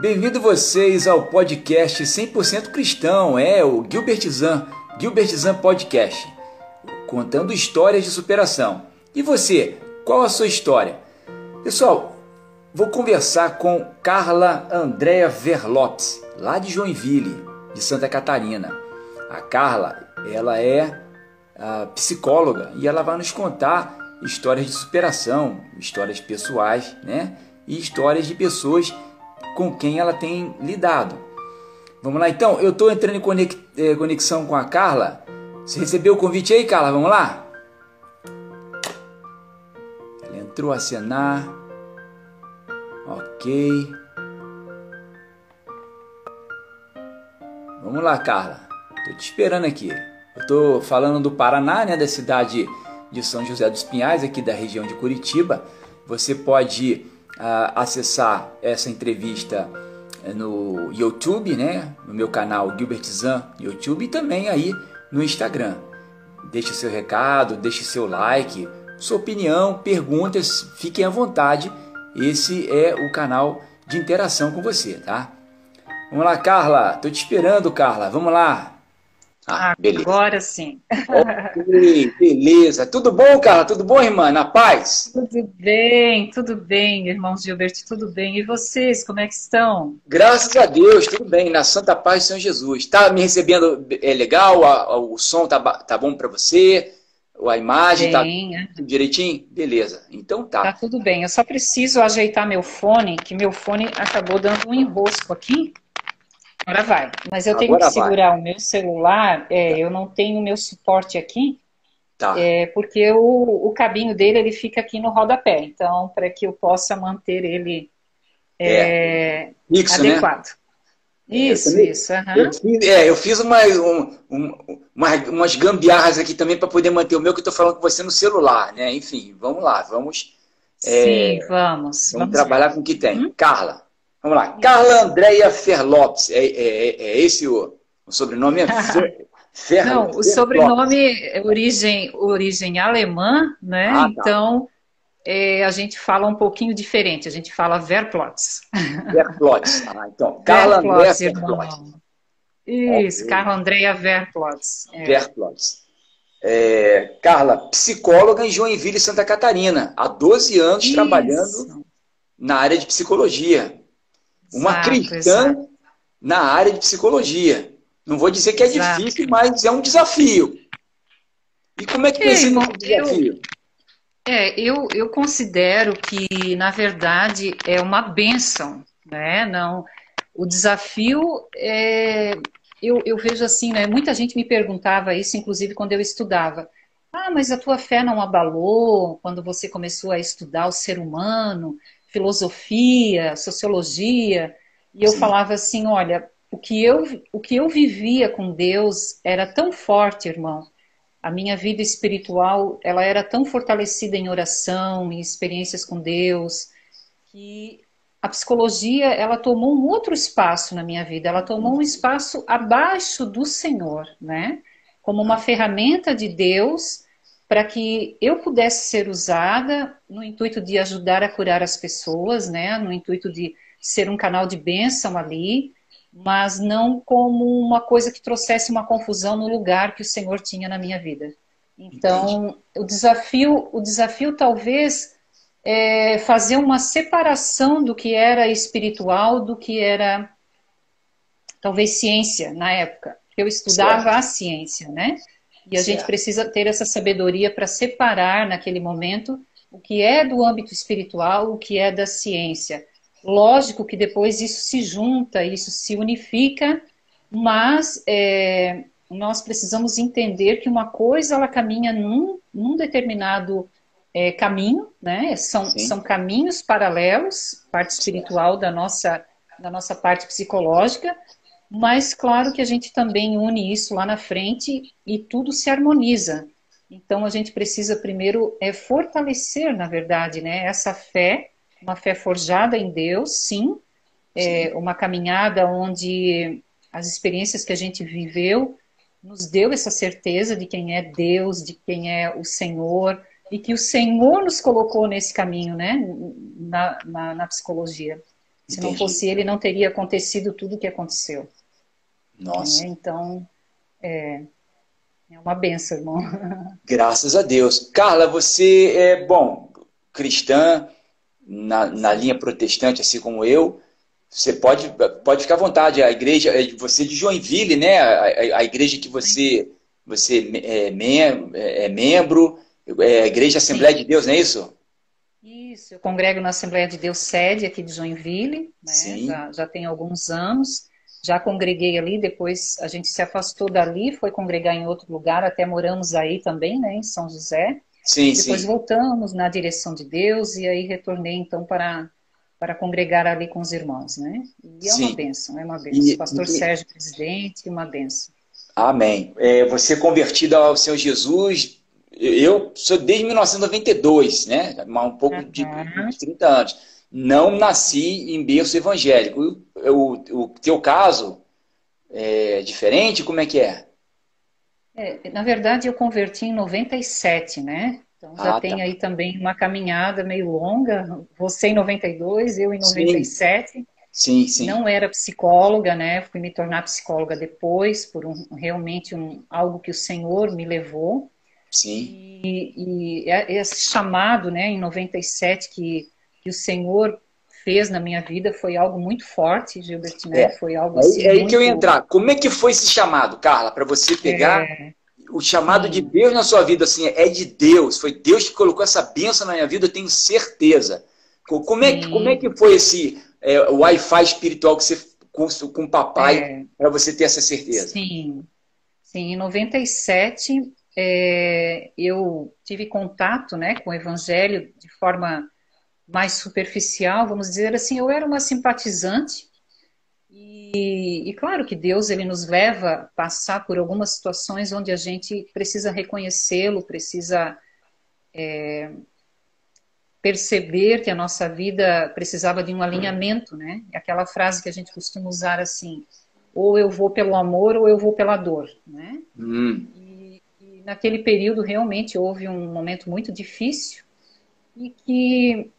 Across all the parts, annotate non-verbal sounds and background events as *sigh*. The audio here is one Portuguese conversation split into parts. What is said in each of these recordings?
Bem-vindo vocês ao podcast 100% cristão, é o Gilbert Zan, Gilbert Zan Podcast, contando histórias de superação. E você, qual a sua história? Pessoal, vou conversar com Carla Andréa Verlopes, lá de Joinville, de Santa Catarina. A Carla, ela é psicóloga e ela vai nos contar histórias de superação, histórias pessoais, né? E histórias de pessoas com quem ela tem lidado. Vamos lá então, eu estou entrando em eh, conexão com a Carla. Você recebeu o convite aí, Carla? Vamos lá? Ela entrou a cenar. Ok. Vamos lá, Carla. Estou te esperando aqui. Eu estou falando do Paraná, né, da cidade de São José dos Pinhais, aqui da região de Curitiba. Você pode acessar essa entrevista eh, no YouTube, né, no meu canal Gilbert Zan YouTube e também aí no Instagram. Deixe seu recado, deixe seu like, sua opinião, perguntas, fiquem à vontade. Esse é o canal de interação com você, tá? Vamos lá, Carla. Tô te esperando, Carla. Vamos lá. Ah, beleza. Agora sim. Okay, beleza. Tudo bom, Carla? Tudo bom, irmã? Na paz? Tudo bem, tudo bem, irmãos Gilberto, tudo bem. E vocês, como é que estão? Graças a Deus, tudo bem. Na Santa Paz de São Jesus. Tá me recebendo é legal? A, a, o som tá, tá bom para você? A imagem tá bem, tá é. direitinho? Beleza. Então tá. Tá tudo bem. Eu só preciso ajeitar meu fone, que meu fone acabou dando um enrosco aqui. Agora vai. Mas eu tenho Agora que segurar vai. o meu celular, é, eu não tenho o meu suporte aqui, tá. é, porque o, o cabinho dele ele fica aqui no rodapé. Então, para que eu possa manter ele é, é. Né? adequado. Né? Isso, isso. Uhum. Eu, fiz, é, eu fiz uma, um, um, uma, umas gambiarras aqui também para poder manter o meu que eu estou falando com você no celular, né? Enfim, vamos lá, vamos. É, Sim, vamos. Vamos, vamos trabalhar com o que tem. Hum? Carla. Vamos lá. Carla Andréia Ferlopes. É, é, é esse o, o sobrenome? É *laughs* Fer, Não, o sobrenome é origem, origem alemã, né? Ah, tá. Então, é, a gente fala um pouquinho diferente. A gente fala Verplotz. Verplotz. *laughs* Ah, então, Carla Andréia Verplotz. Isso, okay. Carla Andréia Verplotz. É. Verplotz. É, Carla, psicóloga em Joinville, Santa Catarina. Há 12 anos Isso. trabalhando na área de psicologia. Uma exato, cristã exato. na área de psicologia. Não vou dizer que é exato. difícil, mas é um desafio. E como é que tem sido esse desafio? Eu, é, eu, eu considero que, na verdade, é uma benção, né? Não, o desafio é, eu, eu vejo assim, né? Muita gente me perguntava isso, inclusive quando eu estudava. Ah, mas a tua fé não abalou quando você começou a estudar o ser humano? Filosofia, sociologia, e eu Sim. falava assim, olha, o que eu o que eu vivia com Deus era tão forte, irmão. A minha vida espiritual, ela era tão fortalecida em oração, em experiências com Deus, que a psicologia, ela tomou um outro espaço na minha vida. Ela tomou um espaço abaixo do Senhor, né? Como uma ferramenta de Deus para que eu pudesse ser usada no intuito de ajudar a curar as pessoas, né? No intuito de ser um canal de bênção ali, mas não como uma coisa que trouxesse uma confusão no lugar que o Senhor tinha na minha vida. Então, Entendi. o desafio, o desafio talvez é fazer uma separação do que era espiritual do que era talvez ciência na época. Eu estudava certo. a ciência, né? E a certo. gente precisa ter essa sabedoria para separar naquele momento o que é do âmbito espiritual, o que é da ciência. Lógico que depois isso se junta, isso se unifica, mas é, nós precisamos entender que uma coisa ela caminha num, num determinado é, caminho, né? São, são caminhos paralelos, parte espiritual da nossa, da nossa parte psicológica, mas claro que a gente também une isso lá na frente e tudo se harmoniza. Então a gente precisa primeiro é fortalecer, na verdade, né, essa fé, uma fé forjada em Deus, sim, é, uma caminhada onde as experiências que a gente viveu nos deu essa certeza de quem é Deus, de quem é o Senhor, e que o Senhor nos colocou nesse caminho, né, na, na, na psicologia. Se Entendi. não fosse ele, não teria acontecido tudo o que aconteceu. Nossa. É, então, é, é uma benção, irmão. *laughs* Graças a Deus. Carla, você é, bom, cristã, na, na linha protestante, assim como eu. Você pode, pode ficar à vontade. A igreja, é, você é de Joinville, né? A, a, a igreja que você, você é, mem é, é membro, é a Igreja Assembleia Sim. de Deus, não é isso? Isso, eu congrego na Assembleia de Deus sede aqui de Joinville, né? já, já tem alguns anos já congreguei ali, depois a gente se afastou dali, foi congregar em outro lugar, até moramos aí também, né, em São José. Sim, depois sim. voltamos na direção de Deus e aí retornei então para para congregar ali com os irmãos, né? E é sim. uma bênção, é uma bênção. E, Pastor e... Sérgio, presidente, uma bênção. Amém. É, você convertido ao Senhor Jesus, eu sou desde 1992, né? Um pouco uhum. de, de 30 anos não nasci em berço evangélico. O, o, teu caso é diferente? Como é que é? é? Na verdade, eu converti em 97, né? Então já ah, tem tá. aí também uma caminhada meio longa. Você em 92, eu em 97. Sim. Sim, sim. Não era psicóloga, né? Fui me tornar psicóloga depois, por um, realmente um, algo que o Senhor me levou. Sim. E, e é, esse chamado, né, em 97, que que o Senhor fez na minha vida foi algo muito forte, Gilbert, né? É. Foi algo assim, É aí muito... que eu ia entrar. Como é que foi esse chamado, Carla, para você pegar é... o chamado Sim. de Deus na sua vida? Assim, é de Deus. Foi Deus que colocou essa bênção na minha vida, eu tenho certeza. Como é, que, como é que foi esse é, Wi-Fi espiritual que você com, com o papai é... para você ter essa certeza? Sim. Sim, em 97 é, eu tive contato né, com o Evangelho de forma mais superficial, vamos dizer assim, eu era uma simpatizante. E, e, claro que Deus ele nos leva a passar por algumas situações onde a gente precisa reconhecê-lo, precisa é, perceber que a nossa vida precisava de um alinhamento, né? Aquela frase que a gente costuma usar assim: ou eu vou pelo amor ou eu vou pela dor, né? Hum. E, e naquele período realmente houve um momento muito difícil e que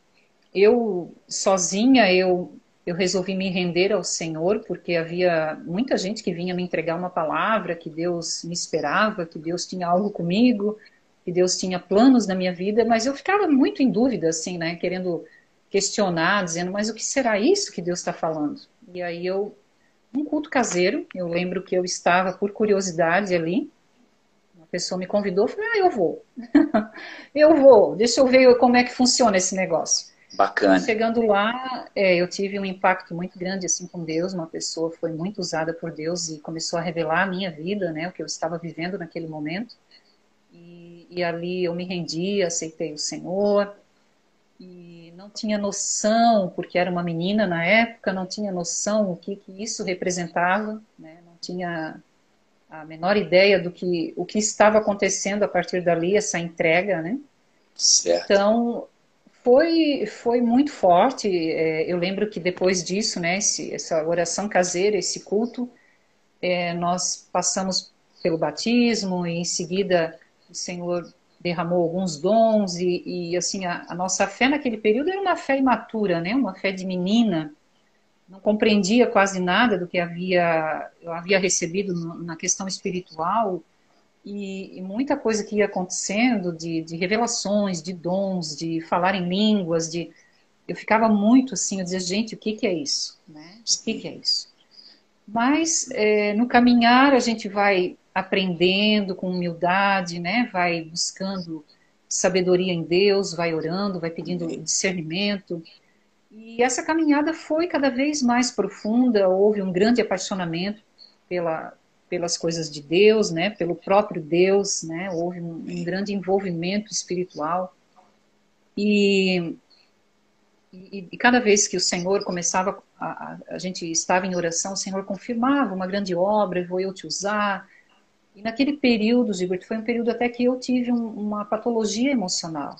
eu sozinha eu eu resolvi me render ao Senhor porque havia muita gente que vinha me entregar uma palavra que Deus me esperava, que Deus tinha algo comigo, que Deus tinha planos na minha vida, mas eu ficava muito em dúvida assim, né, querendo questionar, dizendo, mas o que será isso que Deus está falando? E aí eu um culto caseiro, eu lembro que eu estava por curiosidade ali, uma pessoa me convidou, falei, ah, eu vou, *laughs* eu vou, deixa eu ver como é que funciona esse negócio. Bacana. Chegando lá, é, eu tive um impacto muito grande assim com Deus. Uma pessoa foi muito usada por Deus e começou a revelar a minha vida, né, o que eu estava vivendo naquele momento. E, e ali eu me rendi, aceitei o Senhor e não tinha noção, porque era uma menina na época, não tinha noção o que, que isso representava, né, não tinha a menor ideia do que o que estava acontecendo a partir dali, essa entrega, né? Certo. Então, foi, foi muito forte. É, eu lembro que depois disso, né, esse, essa oração caseira, esse culto, é, nós passamos pelo batismo e em seguida o Senhor derramou alguns dons e, e assim a, a, nossa fé naquele período era uma fé imatura, né, uma fé de menina. Não compreendia quase nada do que havia eu havia recebido na questão espiritual e, e, muita coisa que ia acontecendo de, de, revelações, de dons, de falar em línguas, de eu ficava muito assim, eu dizia, gente, o que, que é isso? Né? O que, que é isso? Mas é, no caminhar a gente vai aprendendo com humildade, né? vai buscando sabedoria em Deus, vai orando, vai pedindo discernimento. E essa caminhada foi cada vez mais profunda, houve um grande apaixonamento pela, pelas coisas de Deus, né, pelo próprio Deus, né, houve um, um grande envolvimento espiritual. E, e, e, cada vez que o Senhor começava, a, a, a, gente estava em oração, o Senhor confirmava uma grande obra, vou eu te usar. E naquele período, Gilberto, foi um período até que eu tive um, uma patologia emocional.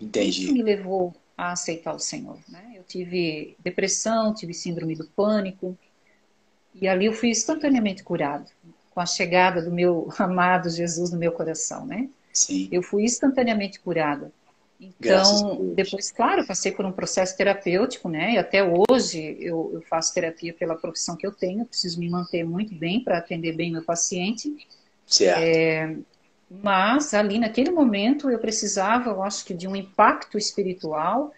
Entendi. Isso me levou a aceitar o Senhor. Né? Eu tive depressão, tive síndrome do pânico, e ali eu fui instantaneamente curado com a chegada do meu *laughs* amado Jesus no meu coração, né? Sim. Eu fui instantaneamente curada. Então, depois, claro, passei por um processo terapêutico, né? E até hoje eu, eu faço terapia pela profissão que eu tenho, eu preciso me manter muito bem para atender bem meu paciente. Certo. É, mas ali naquele momento eu precisava, eu acho que de um impacto espiritual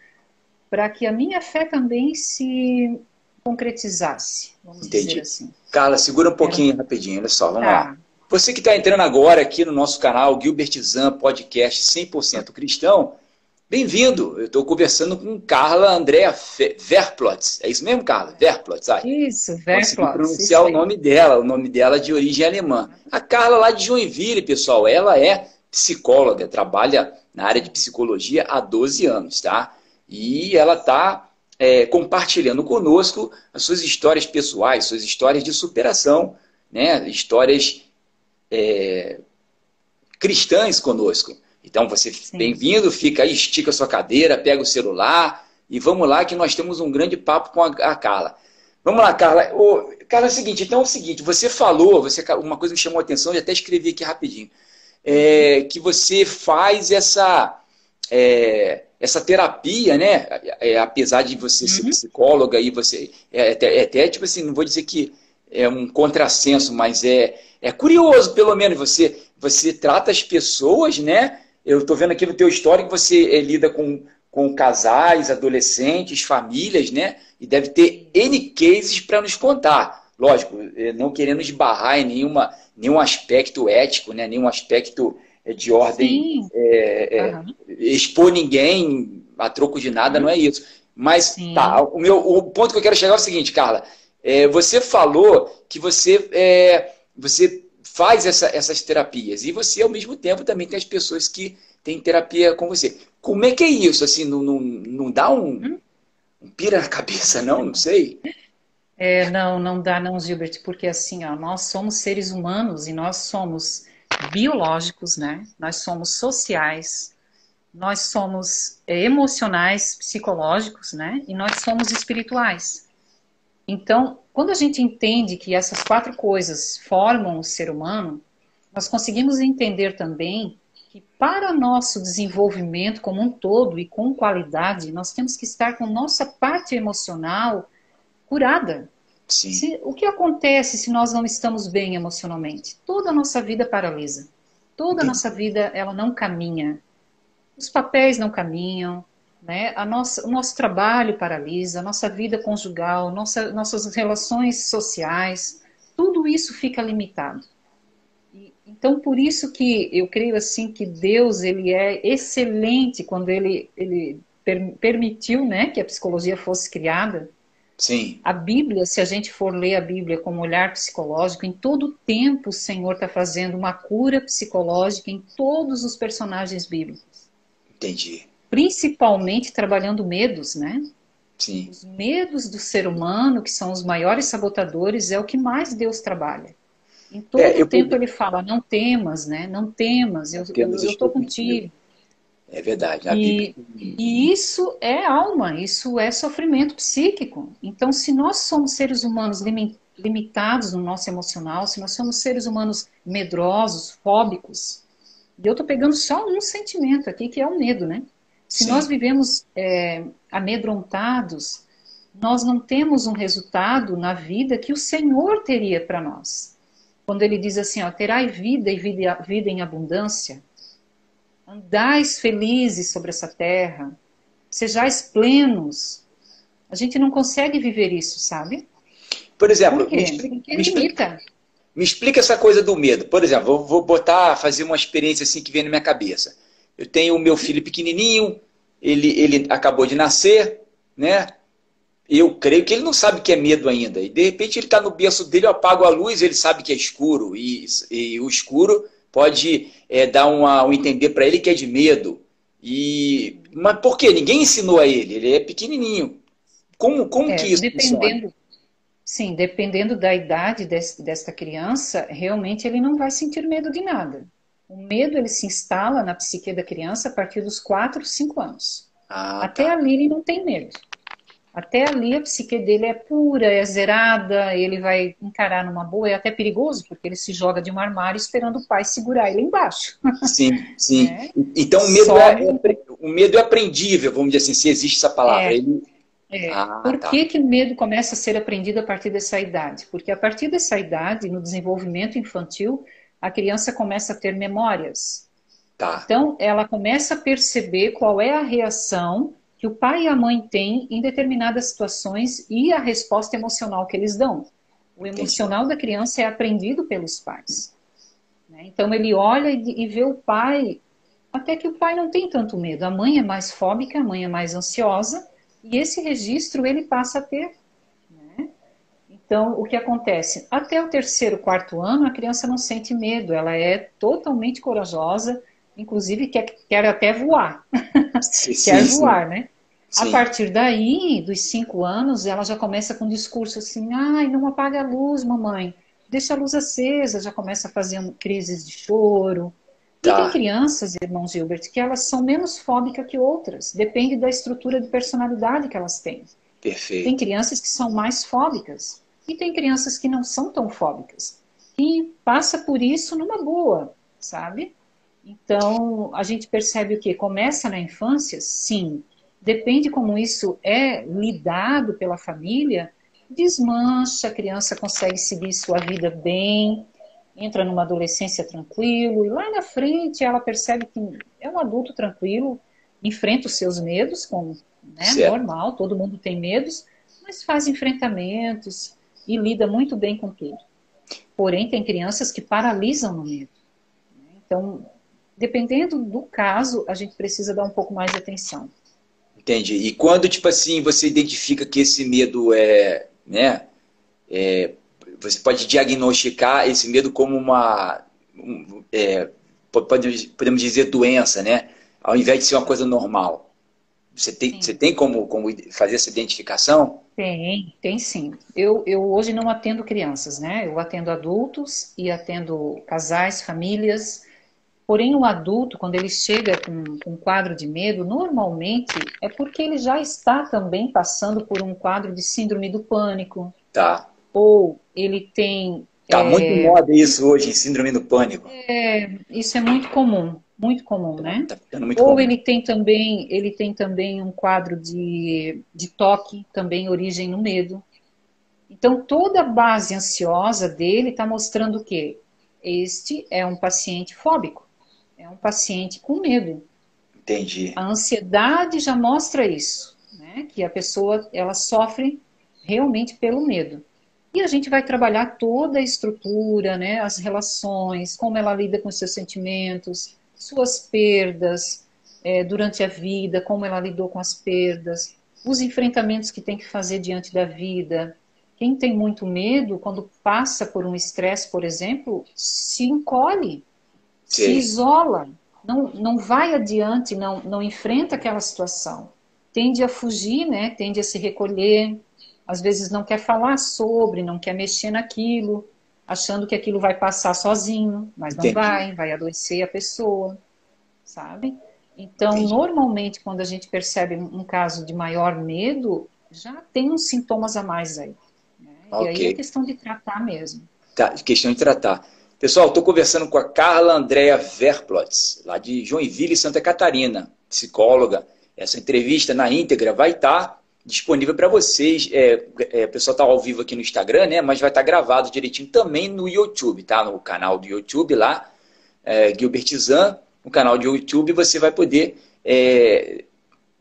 para que a minha fé também se concretizasse, vamos Entendi. dizer assim. Carla, segura um pouquinho é. rapidinho, olha só, vamos tá. lá. Você que está entrando agora aqui no nosso canal Gilbert Zan Podcast 100% Cristão, Bem-vindo! Eu estou conversando com Carla Andrea Verplotz. É isso mesmo, Carla? Verplotz. Ai, isso, Verplotz. Consegui pronunciar o nome dela, o nome dela de origem alemã. A Carla lá de Joinville, pessoal, ela é psicóloga, trabalha na área de psicologia há 12 anos, tá? E ela está é, compartilhando conosco as suas histórias pessoais, suas histórias de superação, né? Histórias é, cristãs conosco. Então você bem-vindo, fica aí, estica a sua cadeira, pega o celular e vamos lá que nós temos um grande papo com a, a Carla. Vamos lá, Carla. Ô, Carla, é o seguinte, então é o seguinte, você falou, você uma coisa me chamou a atenção, eu até escrevi aqui rapidinho, é, que você faz essa é, essa terapia, né? É, apesar de você uhum. ser psicóloga e você é até, é até tipo assim, não vou dizer que é um contrassenso, mas é, é curioso, pelo menos você você trata as pessoas, né? Eu estou vendo aqui no teu histórico que você é, lida com, com casais, adolescentes, famílias, né? E deve ter N cases para nos contar. Lógico, eh, não querendo esbarrar em nenhuma, nenhum aspecto ético, né? nenhum aspecto de ordem é, uhum. expor ninguém a troco de nada, uhum. não é isso. Mas tá, o, meu, o ponto que eu quero chegar é o seguinte, Carla. É, você falou que você, é, você faz essa, essas terapias. E você, ao mesmo tempo, também tem as pessoas que têm terapia com você. Como é que é isso? Assim, não, não, não dá um, um pira na cabeça, não? Não sei. É, não, não dá não, Gilbert, porque assim, ó, nós somos seres humanos e nós somos biológicos, né? Nós somos sociais, nós somos é, emocionais, psicológicos, né? E nós somos espirituais. Então, quando a gente entende que essas quatro coisas formam o ser humano, nós conseguimos entender também que para nosso desenvolvimento como um todo e com qualidade, nós temos que estar com nossa parte emocional curada. Se, o que acontece se nós não estamos bem emocionalmente? Toda a nossa vida paralisa. Toda a nossa vida ela não caminha. Os papéis não caminham, né? A nossa, o nosso trabalho paralisa, a nossa vida conjugal, nossa, nossas relações sociais, tudo isso fica limitado. E, então, por isso que eu creio assim que Deus ele é excelente quando ele, ele per, permitiu né, que a psicologia fosse criada. Sim. A Bíblia, se a gente for ler a Bíblia com um olhar psicológico, em todo tempo o Senhor está fazendo uma cura psicológica em todos os personagens bíblicos. Entendi principalmente trabalhando medos, né? Sim. Os medos do ser humano, que são os maiores sabotadores, é o que mais Deus trabalha. Em todo é, eu, tempo ele fala, não temas, né? Não temas, eu estou contigo. É verdade. E, e, isso é alma, isso é sofrimento psíquico. Então, se nós somos seres humanos limitados no nosso emocional, se nós somos seres humanos medrosos, fóbicos, e eu estou pegando só um sentimento aqui, que é o medo, né? Se Sim. nós vivemos é, amedrontados, nós não temos um resultado na vida que o Senhor teria para nós. Quando ele diz assim, ó, terai vida e vida, vida em abundância, andais felizes sobre essa terra, sejais plenos. A gente não consegue viver isso, sabe? Por exemplo, Por me, explica, me, explica, me, explica, essa coisa do medo. Por exemplo, vou, vou botar, fazer uma experiência assim que vem na minha cabeça. Eu tenho o meu filho pequenininho, ele, ele acabou de nascer, né? Eu creio que ele não sabe o que é medo ainda. E de repente ele está no berço dele, eu apago a luz, ele sabe que é escuro. E, e o escuro pode é, dar uma, um entender para ele que é de medo. E, mas por quê? Ninguém ensinou a ele, ele é pequenininho. Como, como é, que isso dependendo, funciona? Sim, dependendo da idade desta criança, realmente ele não vai sentir medo de nada. O medo ele se instala na psique da criança a partir dos 4, 5 anos. Ah, Até tá. ali ele não tem medo. Até ali a psique dele é pura, é zerada, ele vai encarar numa boa, é até perigoso, porque ele se joga de um armário esperando o pai segurar ele embaixo. Sim, sim. *laughs* É. Então o medo, é, o medo é aprendível, vamos dizer assim, se existe essa palavra. É. Ele... É. Ah, Por tá. que, que o medo começa a ser aprendido a partir dessa idade? Porque a partir dessa idade, no desenvolvimento infantil, a criança começa a ter memórias. Tá. Então, ela começa a perceber qual é a reação que o pai e a mãe têm em determinadas situações e a resposta emocional que eles dão. O emocional Entendi. da criança é aprendido pelos pais. Né? Então, ele olha e vê o pai, até que o pai não tem tanto medo. A mãe é mais fóbica, a mãe é mais ansiosa, e esse registro ele passa a ter. Né? Então, o que acontece? Até o terceiro, quarto ano, a criança não sente medo, ela é totalmente corajosa, inclusive quer, quer até voar. Sim, *laughs* quer sim, voar, sim. né? Sim. A partir daí, dos cinco anos, ela já começa com um discurso assim: ai, não apaga a luz, mamãe, deixa a luz acesa, já começa a fazer um, crises de choro. Tá. E tem crianças, irmão Gilbert, que elas são menos fóbicas que outras. Depende da estrutura de personalidade que elas têm. Perfeito. Tem crianças que são mais fóbicas. E tem crianças que não são tão fóbicas. E passa por isso numa boa, sabe? Então, a gente percebe o que? Começa na infância? Sim. Depende como isso é lidado pela família, desmancha, a criança consegue seguir sua vida bem, entra numa adolescência tranquilo, e lá na frente ela percebe que é um adulto tranquilo, enfrenta os seus medos, como né, normal, todo mundo tem medos, mas faz enfrentamentos e lida muito bem com tudo. Porém, tem crianças que paralisam no medo. Então, dependendo do caso, a gente precisa dar um pouco mais de atenção. Entendi. E quando, tipo assim, você identifica que esse medo é, né, é, você pode diagnosticar esse medo como uma, um, é, podemos dizer, doença, né? Ao invés de ser uma coisa normal. Você tem, você tem como, como fazer essa identificação? Tem, tem sim. Eu, eu hoje não atendo crianças, né? Eu atendo adultos e atendo casais, famílias. Porém, o adulto, quando ele chega com, com um quadro de medo, normalmente é porque ele já está também passando por um quadro de síndrome do pânico. Tá ou ele tem. Tá é, muito moda isso hoje, síndrome do pânico. É, isso é muito comum, muito comum, né? Tá muito ou comum. ele tem também, ele tem também um quadro de, de toque, também origem no medo. Então toda a base ansiosa dele está mostrando o quê? Este é um paciente fóbico, é um paciente com medo. Entendi. A ansiedade já mostra isso, né? Que a pessoa ela sofre realmente pelo medo. E a gente vai trabalhar toda a estrutura, né, as relações, como ela lida com seus sentimentos, suas perdas é, durante a vida, como ela lidou com as perdas, os enfrentamentos que tem que fazer diante da vida. Quem tem muito medo, quando passa por um estresse, por exemplo, se encolhe, Sim. se isola, não, não vai adiante, não, não enfrenta aquela situação. Tende a fugir, né? tende a se recolher, às vezes não quer falar sobre, não quer mexer naquilo, achando que aquilo vai passar sozinho, mas não Entendi. vai, vai adoecer a pessoa, sabe? Então, Entendi. normalmente, quando a gente percebe um caso de maior medo, já tem uns sintomas a mais aí. Né? Okay. E aí é questão de tratar mesmo. Tá, questão de tratar. Pessoal, estou conversando com a Carla Andrea Verplotz, lá de Joinville, Santa Catarina, psicóloga. Essa entrevista na íntegra vai estar disponível para vocês. É, é, o pessoal está ao vivo aqui no Instagram, né? Mas vai estar tá gravado direitinho também no YouTube, tá? No canal do YouTube lá, é, Gilbert Zan, no canal do YouTube você vai poder é,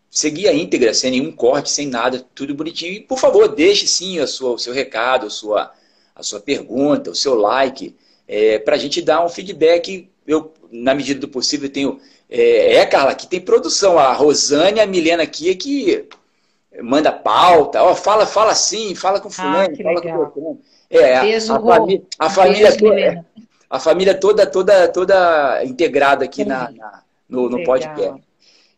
seguir a íntegra, sem nenhum corte, sem nada, tudo bonitinho. E, por favor, deixe sim a sua, o seu recado, a sua, a sua pergunta, o seu like, é, para a gente dar um feedback. Eu, na medida do possível, tenho. É, é, Carla, aqui tem produção. A Rosane e a Milena aqui é que manda pauta, ó, fala, fala assim, fala com ah, fulano, ah, fala legal. com o É, Beijo, a, a, família, a família toda, a família toda, toda, toda integrada aqui na, na, no, no podcast.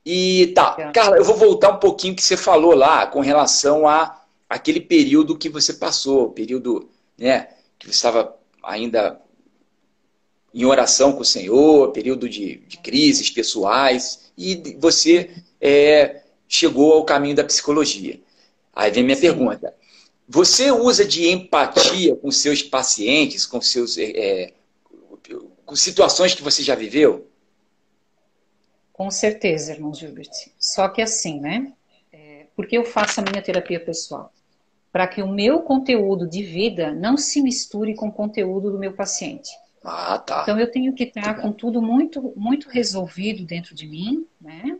E tá, legal. Carla, eu vou voltar um pouquinho que você falou lá com relação a aquele período que você passou, período, né, que você estava ainda em oração com o Senhor, período de, de crises pessoais, e você é, chegou ao caminho da psicologia. Aí vem minha Sim. pergunta. Você usa de empatia com seus pacientes, com seus é, com situações que você já viveu? Com certeza, irmão Gilbert. Só que assim, né? É, porque eu faço a minha terapia pessoal? Para que o meu conteúdo de vida não se misture com o conteúdo do meu paciente. Ah, tá. Então eu tenho que estar com tudo muito, muito resolvido dentro de mim, né?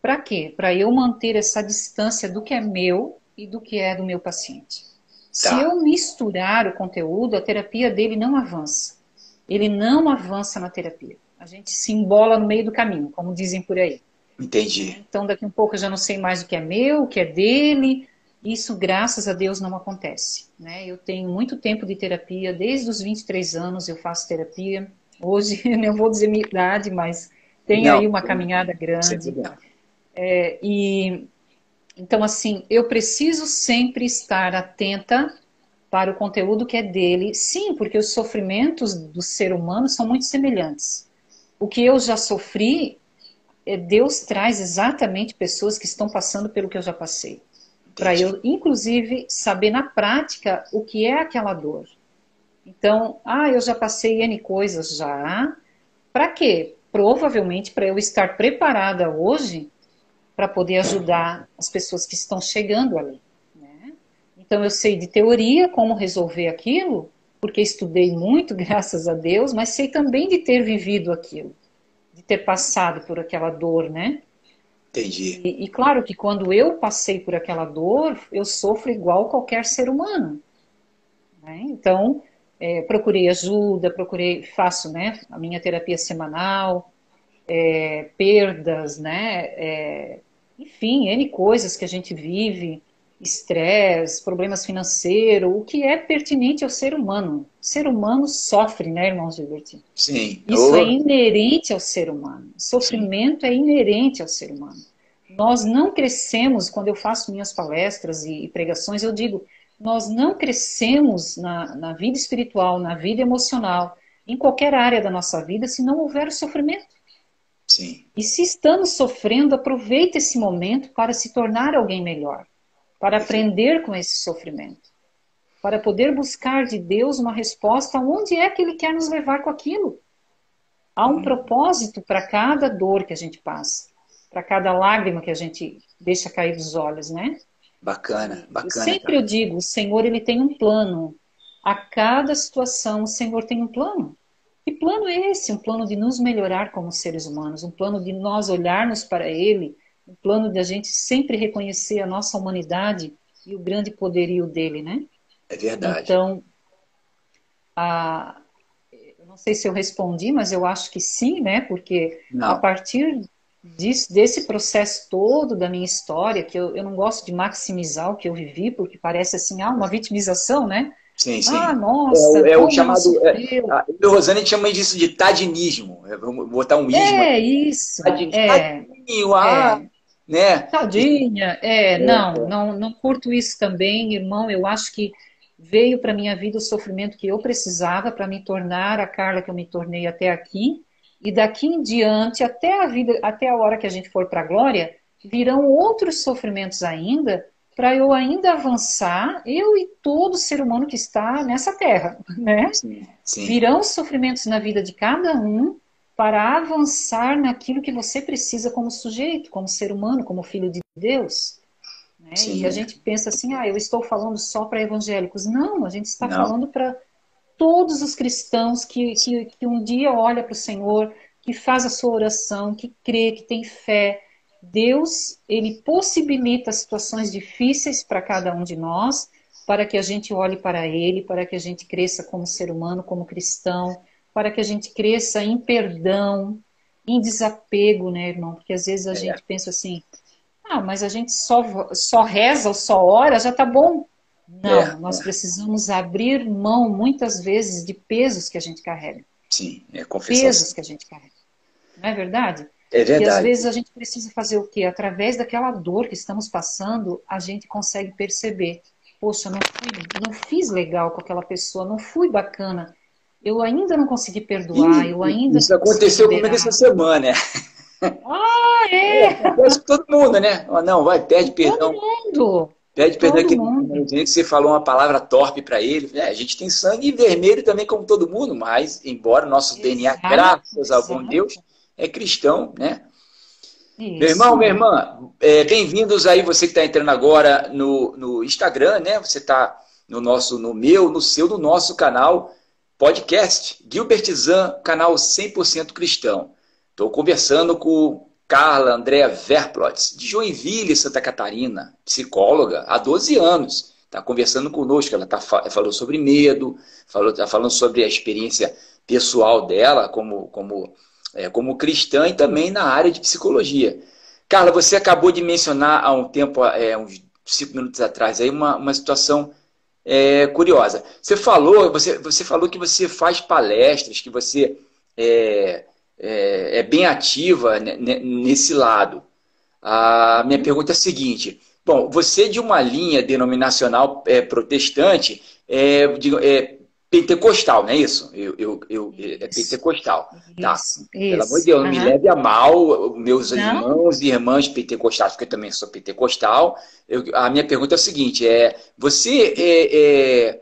Para quê? Para eu manter essa distância do que é meu e do que é do meu paciente. Tá. Se eu misturar o conteúdo, a terapia dele não avança. Ele não avança na terapia. A gente se embola no meio do caminho, como dizem por aí. Entendi. Então, daqui um pouco eu já não sei mais o que é meu, o que é dele. Isso, graças a Deus, não acontece. Né? Eu tenho muito tempo de terapia, desde os 23 anos eu faço terapia. Hoje, *laughs* não vou dizer minha idade, mas tem não, aí uma caminhada grande. É, e então, assim, eu preciso sempre estar atenta para o conteúdo que é dele. Sim, porque os sofrimentos do ser humano são muito semelhantes. O que eu já sofri, é, Deus traz exatamente pessoas que estão passando pelo que eu já passei. Para eu, inclusive, saber na prática o que é aquela dor. Então, ah, eu já passei N coisas já. Para quê? Provavelmente para eu estar preparada hoje para poder ajudar as pessoas que estão chegando ali. Né? Então eu sei de teoria como resolver aquilo, porque estudei muito, *laughs* graças a Deus, mas sei também de ter vivido aquilo, de ter passado por aquela dor, né? Entendi. E, e claro que quando eu passei por aquela dor, eu sofro igual qualquer ser humano. Né? Então, é, procurei ajuda, procurei, faço né, a minha terapia semanal, é, perdas, né, é, enfim, N coisas que a gente vive, estresse, problemas financeiros, o que é pertinente ao ser humano. O ser humano sofre, né, irmãos Gilberto? Sim. Isso é inerente ao ser humano. Sofrimento Sim. é inerente ao ser humano. Nós não crescemos, quando eu faço minhas palestras e, pregações, eu digo, nós não crescemos na, na vida espiritual, na vida emocional, em qualquer área da nossa vida, se não houver o sofrimento. Sim. E se estamos sofrendo, aproveite esse momento para se tornar alguém melhor, para aprender com esse sofrimento, para poder buscar de Deus uma resposta onde é que Ele quer nos levar com aquilo. Há um hum. propósito para cada dor que a gente passa, para cada lágrima que a gente deixa cair dos olhos, né? Bacana, bacana. Eu sempre eu digo, o Senhor ele tem um plano. A cada situação, o Senhor tem um plano. Que plano é esse? Um plano de nos melhorar como seres humanos, um plano de nós olharmos para Ele, um plano de a gente sempre reconhecer a nossa humanidade e o grande poderio dele, né? É verdade. Então, a, eu não sei se eu respondi, mas eu acho que sim, né? Porque não. a partir disso, desse processo todo da minha história, que eu, eu não gosto de maximizar o que eu vivi, porque parece assim, ah, uma vitimização, né? Sim, sim. Ah, nossa. É, é o chamado. É, a Rosane chama disso de tadinismo. É, vamos botar um ismo. É, isso. Tadinho, é, tadinho ah, é. Né? Tadinha, é, é, não, não, não curto isso também, irmão. Eu acho que veio para minha vida o sofrimento que eu precisava para me tornar a Carla que eu me tornei até aqui. E daqui em diante, até a vida, até a hora que a gente for para a glória, virão outros sofrimentos ainda para eu ainda avançar, eu e todo ser humano que está nessa terra, né? Sim, sim. Virão sofrimentos na vida de cada um para avançar naquilo que você precisa como sujeito, como ser humano, como filho de Deus. Né? E a gente pensa assim, ah, eu estou falando só para evangélicos. Não, a gente está Não. falando para todos os cristãos que, que, que um dia olha para o Senhor, que faz a sua oração, que crê, que tem fé, Deus, ele possibilita situações difíceis para cada um de nós, para que a gente olhe para ele, para que a gente cresça como ser humano, como cristão, para que a gente cresça em perdão, em desapego, né, irmão? Porque às vezes a é. gente pensa assim, ah, mas a gente só, só reza ou só ora, já tá bom. Não, é, nós precisamos abrir mão muitas vezes de pesos que a gente carrega. Sim, é confissão. Pesos que a gente carrega. Não é verdade? É verdade. E às vezes a gente precisa fazer o quê? Através daquela dor que estamos passando, a gente consegue perceber. Poxa, não, fui, não fiz legal com aquela pessoa, não fui bacana. Eu ainda não consegui perdoar, eu ainda. Isso aconteceu comigo essa semana, né? Ah, é! é acontece com todo mundo, né? Não, vai, pede perdão. Todo mundo. Pede perdão que, que você falou uma palavra torpe para ele. É, a gente tem sangue vermelho também, como todo mundo, mas, embora nosso Exato, DNA, graças ao bom Deus, é cristão, né? Isso. Meu irmão, minha irmã, é, bem-vindos aí, você que está entrando agora no, no Instagram, né? Você está no nosso, no meu, no seu, no nosso canal podcast, Gilbert Zan, canal 100% cristão. Estou conversando com Carla Andréa Verplotz, de Joinville, Santa Catarina, psicóloga, há 12 anos. Está conversando conosco, ela tá, falou sobre medo, falou, tá falando sobre a experiência pessoal dela como, como é, como cristã e também na área de psicologia. Carla, você acabou de mencionar há um tempo, é, uns cinco minutos atrás, aí uma, uma situação é, curiosa. Você falou, você, você falou que você faz palestras, que você é, é, é bem ativa nesse lado. A minha pergunta é a seguinte: bom, você de uma linha denominacional é, protestante, é, é, pentecostal, não é isso? Eu, eu, eu é pentecostal. Tá? Isso? Pelo amor de Deus, não uhum. me leve a mal, meus não. irmãos e irmãs pentecostais, porque eu também sou pentecostal. Eu, a minha pergunta é a seguinte: é, você é, é,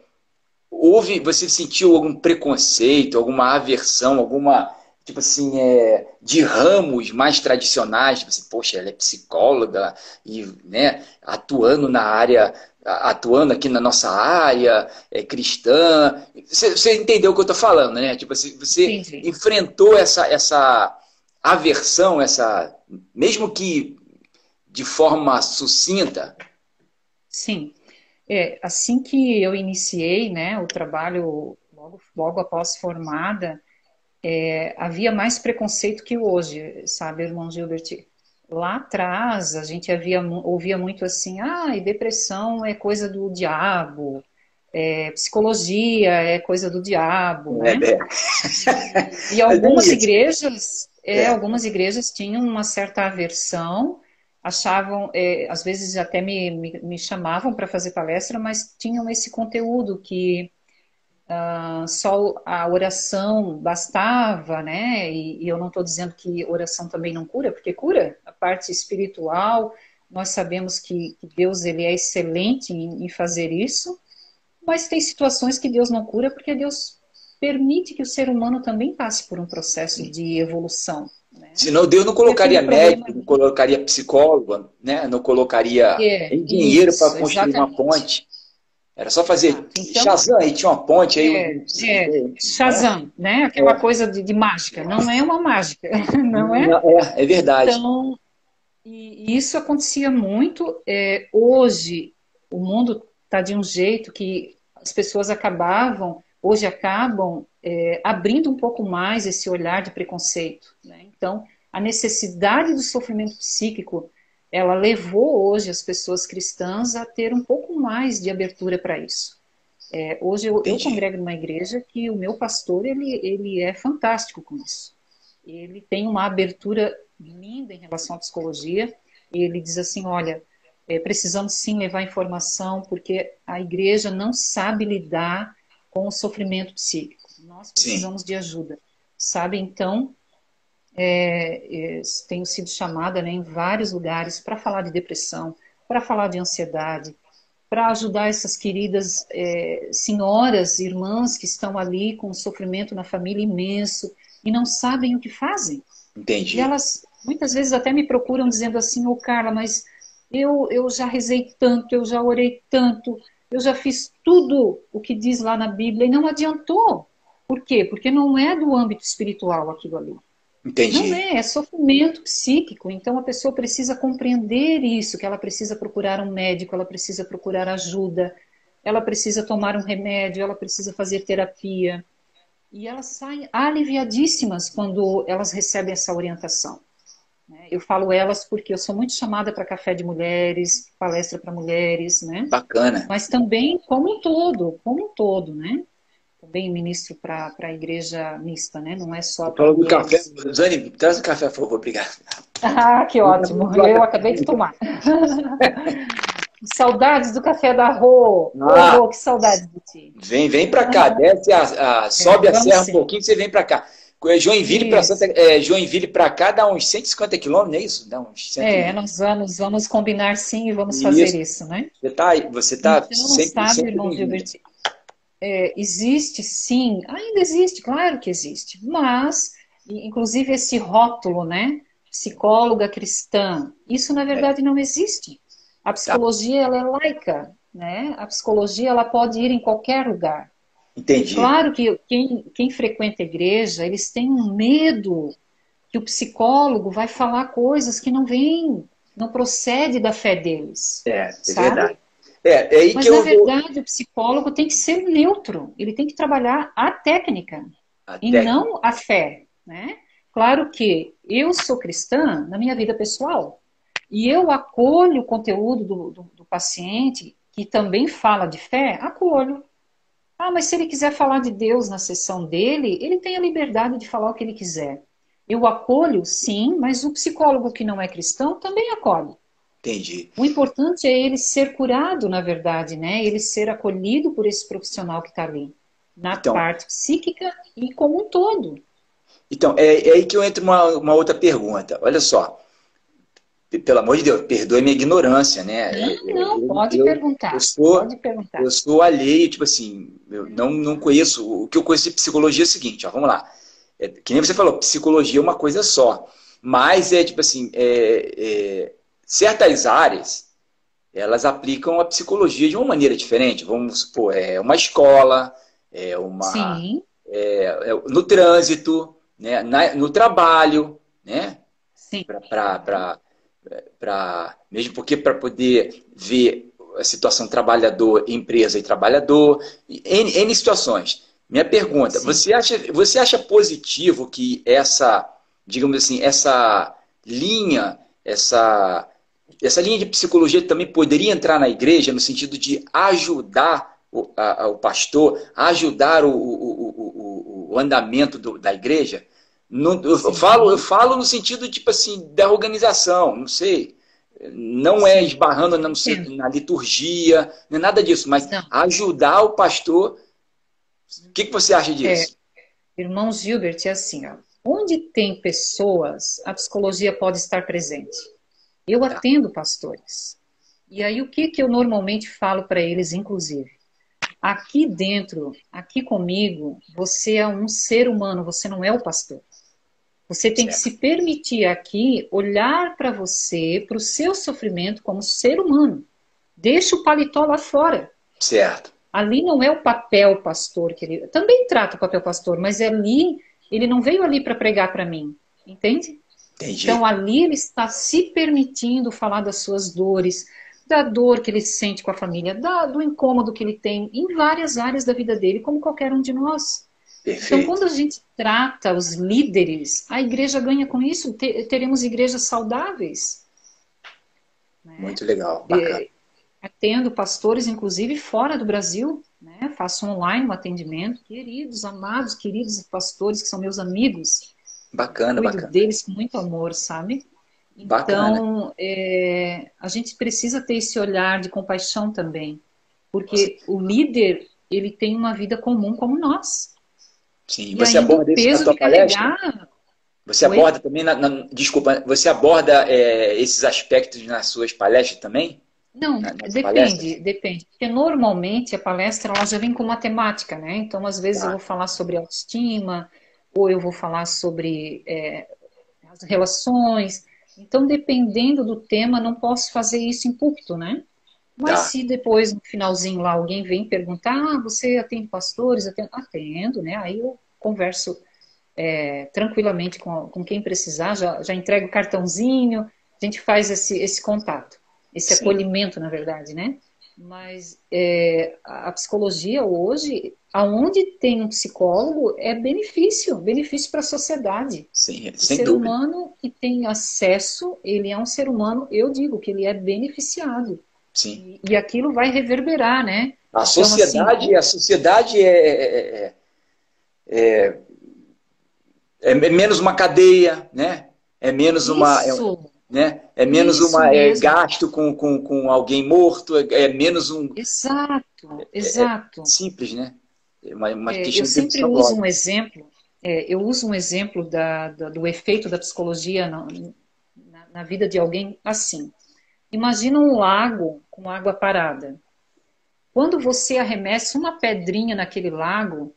houve, você sentiu algum preconceito, alguma aversão, alguma tipo assim, é, de ramos mais tradicionais, tipo assim, poxa, ela é psicóloga e né, atuando na área atuando aqui na nossa área, é cristã. Você, você entendeu o que eu estou falando, né? Tipo assim, você sim, sim. enfrentou essa, essa aversão, essa, mesmo que de forma sucinta. Sim. É, assim que eu iniciei né, o trabalho, logo, logo após formada, é, havia mais preconceito que hoje, sabe, irmão Gilbert? Lá atrás a gente havia, ouvia muito assim, ah, e depressão é coisa do diabo, é, psicologia é coisa do diabo, né? É, *laughs* é. E algumas igrejas, é, é, algumas igrejas tinham uma certa aversão, achavam, é, às vezes até me, me, me chamavam para fazer palestra, mas tinham esse conteúdo que Uh, só a oração bastava, né? E, e eu não estou dizendo que oração também não cura, porque cura a parte espiritual. Nós sabemos que, que Deus ele é excelente em, em, fazer isso, mas tem situações que Deus não cura porque Deus permite que o ser humano também passe por um processo de evolução. Né? Senão Deus não colocaria médico, não colocaria psicólogo, né? Não colocaria é, engenheiro para construir exatamente. uma ponte. Era só fazer ah, então, Shazam e tinha uma ponte aí. É, é, Shazam, né? Aquela é. coisa de, de, mágica. Não é uma mágica, *laughs* não é? É, é verdade. Então, e, isso acontecia muito. É, hoje, o mundo está de um jeito que as pessoas acabavam, hoje acabam é, abrindo um pouco mais esse olhar de preconceito. Né? Então, a necessidade do sofrimento psíquico ela levou hoje as pessoas cristãs a ter um pouco mais de abertura para isso. É, hoje eu, eu, congrego numa igreja que o meu pastor ele, ele é fantástico com isso. Ele tem uma abertura linda em relação à psicologia. Ele diz assim, olha, é, precisamos sim levar informação porque a igreja não sabe lidar com o sofrimento psíquico. Nós precisamos sim. de ajuda. Sabe, então, é, é, tenho sido chamada né, em vários lugares para falar de depressão, para falar de ansiedade, para ajudar essas queridas é, senhoras, irmãs que estão ali com um sofrimento na família imenso e não sabem o que fazem. Entendi. E elas muitas vezes até me procuram dizendo assim, ô oh, Carla, mas eu, eu já rezei tanto, eu já orei tanto, eu já fiz tudo o que diz lá na Bíblia e não adiantou. Por quê? Porque não é do âmbito espiritual aquilo ali. Entendi. Não é, é sofrimento psíquico. Então a pessoa precisa compreender isso, que ela precisa procurar um médico, ela precisa procurar ajuda, ela precisa tomar um remédio, ela precisa fazer terapia. E elas saem aliviadíssimas quando elas recebem essa orientação. Né? Eu falo elas porque eu sou muito chamada para café de mulheres, palestra para mulheres, né? Bacana. Mas também como um todo, como um todo, né? Também ministro para a igreja mista, né? Não é só. Falando do café, Zane, traz o café, por favor, obrigado. Ah, que ótimo. Eu acabei de tomar. *laughs* Saudades do café da Rô. Ah, Rô, que saudades de ti. Vem, vem para cá, desce a, a sobe é, a serra sim. um pouquinho, você vem para cá. Joinville para Santa, é, Joinville para cá dá uns 150 quilômetros, não é isso? Dá uns 100 é, nós vamos, vamos combinar sim e vamos isso. fazer isso, né? Você está você tá então, sabe, irmão Gilbert, é, existe sim, ainda existe, claro que existe, mas, inclusive esse rótulo, né, psicóloga cristã. Isso, na verdade, não existe. A psicologia, ela é laica, né? A psicologia, ela pode ir em qualquer lugar. Entendi. Claro que quem, quem frequenta a igreja, eles têm um medo que o psicólogo vai falar coisas que não vêm, não procede da fé deles. É, é sabe? verdade. É, é aí Mas, que na eu verdade, vou... o psicólogo tem que ser neutro. Ele tem que trabalhar a técnica a e técnica. não a fé, né? Claro que eu sou cristã na minha vida pessoal e eu acolho o conteúdo do, do, do paciente que também fala de fé, acolho. Ah, mas se ele quiser falar de Deus na sessão dele, ele tem a liberdade de falar o que ele quiser. Eu acolho, sim, mas o psicólogo que não é cristão também acolhe. Entendi. O importante é ele ser curado, na verdade, né? Ele ser acolhido por esse profissional que está ali, na então, parte psíquica e como um todo. Então, é, é aí que eu entro uma, uma outra pergunta. Olha só, pelo amor de Deus, perdoe minha ignorância, né? Não, não eu, pode eu, perguntar. Eu sou, pode perguntar. Eu sou alheio, tipo assim, eu não, não conheço. O que eu conheço de psicologia é o seguinte, ó, vamos lá. É, que nem você falou, psicologia é uma coisa só. Mas é tipo assim, é, é, certas áreas elas aplicam a psicologia de uma maneira diferente. Vamos supor, é uma escola, é uma. Sim. É, é no trânsito, né, na, no trabalho, né? Sim. Para mesmo porque para poder ver a situação trabalhador, empresa e trabalhador, N, N situações. Minha pergunta, você acha, você acha positivo que essa, digamos assim, essa linha, essa, essa linha de psicologia também poderia entrar na igreja no sentido de ajudar o, a, o pastor, ajudar o, o, o, andamento do, da igreja? No, eu, falo, eu falo no sentido, tipo assim, da organização, não sei. Não é esbarrando na, na liturgia, não é nada disso, mas não. ajudar o pastor o que, que você acha disso? É, irmãos Gilbert, é assim, ó, onde tem pessoas, a psicologia pode estar presente. Eu tá. atendo pastores. E aí o que, que eu normalmente falo para eles, inclusive? Aqui dentro, aqui comigo, você é um ser humano, você não é o pastor. Você tem certo. que se permitir aqui olhar para você, para o seu sofrimento como ser humano. Deixa o paletó lá fora. Certo. Ali não é o papel pastor que ele também trata o papel pastor, mas ali ele não veio ali para pregar para mim, entende? Entendi. Então ali ele está se permitindo falar das suas dores, da dor que ele sente com a família, da, do incômodo que ele tem em várias áreas da vida dele, como qualquer um de nós. Perfeito. Então, quando a gente trata os líderes, a igreja ganha com isso, teremos igrejas saudáveis. Né? Muito legal, bacana. É, atendo pastores, inclusive fora do Brasil, né? faço online um atendimento, queridos, amados, queridos pastores que são meus amigos. Bacana, cuido bacana. deles com muito amor, sabe? Então, é, a gente precisa ter esse olhar de compaixão também, porque Nossa. o líder, ele tem uma vida comum como nós. Sim, e você aborda isso na tua palestra? Você Oi? aborda também, na, na, desculpa, você aborda é, esses aspectos nas suas palestras também? Não, depende, palestras? depende. Porque normalmente a palestra ela já vem com matemática, né? Então, às vezes tá. eu vou falar sobre autoestima, ou eu vou falar sobre é, as relações. Então, dependendo do tema, não posso fazer isso em púlpito, né? Mas tá. se depois, no finalzinho lá, alguém vem perguntar, ah, você atende pastores? Atendo, atendo né? Aí eu converso é, tranquilamente com, com quem precisar, já, já entrego o cartãozinho, a gente faz esse, esse contato esse Sim. acolhimento, na verdade, né? Mas é, a psicologia hoje, aonde tem um psicólogo, é benefício, benefício para a sociedade. Sim, o ser dúvida. humano que tem acesso, ele é um ser humano, eu digo que ele é beneficiado. Sim. E, e aquilo vai reverberar, né? A então, sociedade, assim, a sociedade é, é, é, é, menos uma cadeia, né? É menos Isso. uma. É, né? É menos Isso uma é, gasto com, com, com alguém morto, é, é menos um. Exato, é, é exato. simples, né? Uma, uma eu sempre uso um exemplo. eu uso um exemplo da, da, do efeito da psicologia na, na, na vida de alguém assim. Imagina um lago com água parada. Quando você arremessa uma pedrinha naquele lago,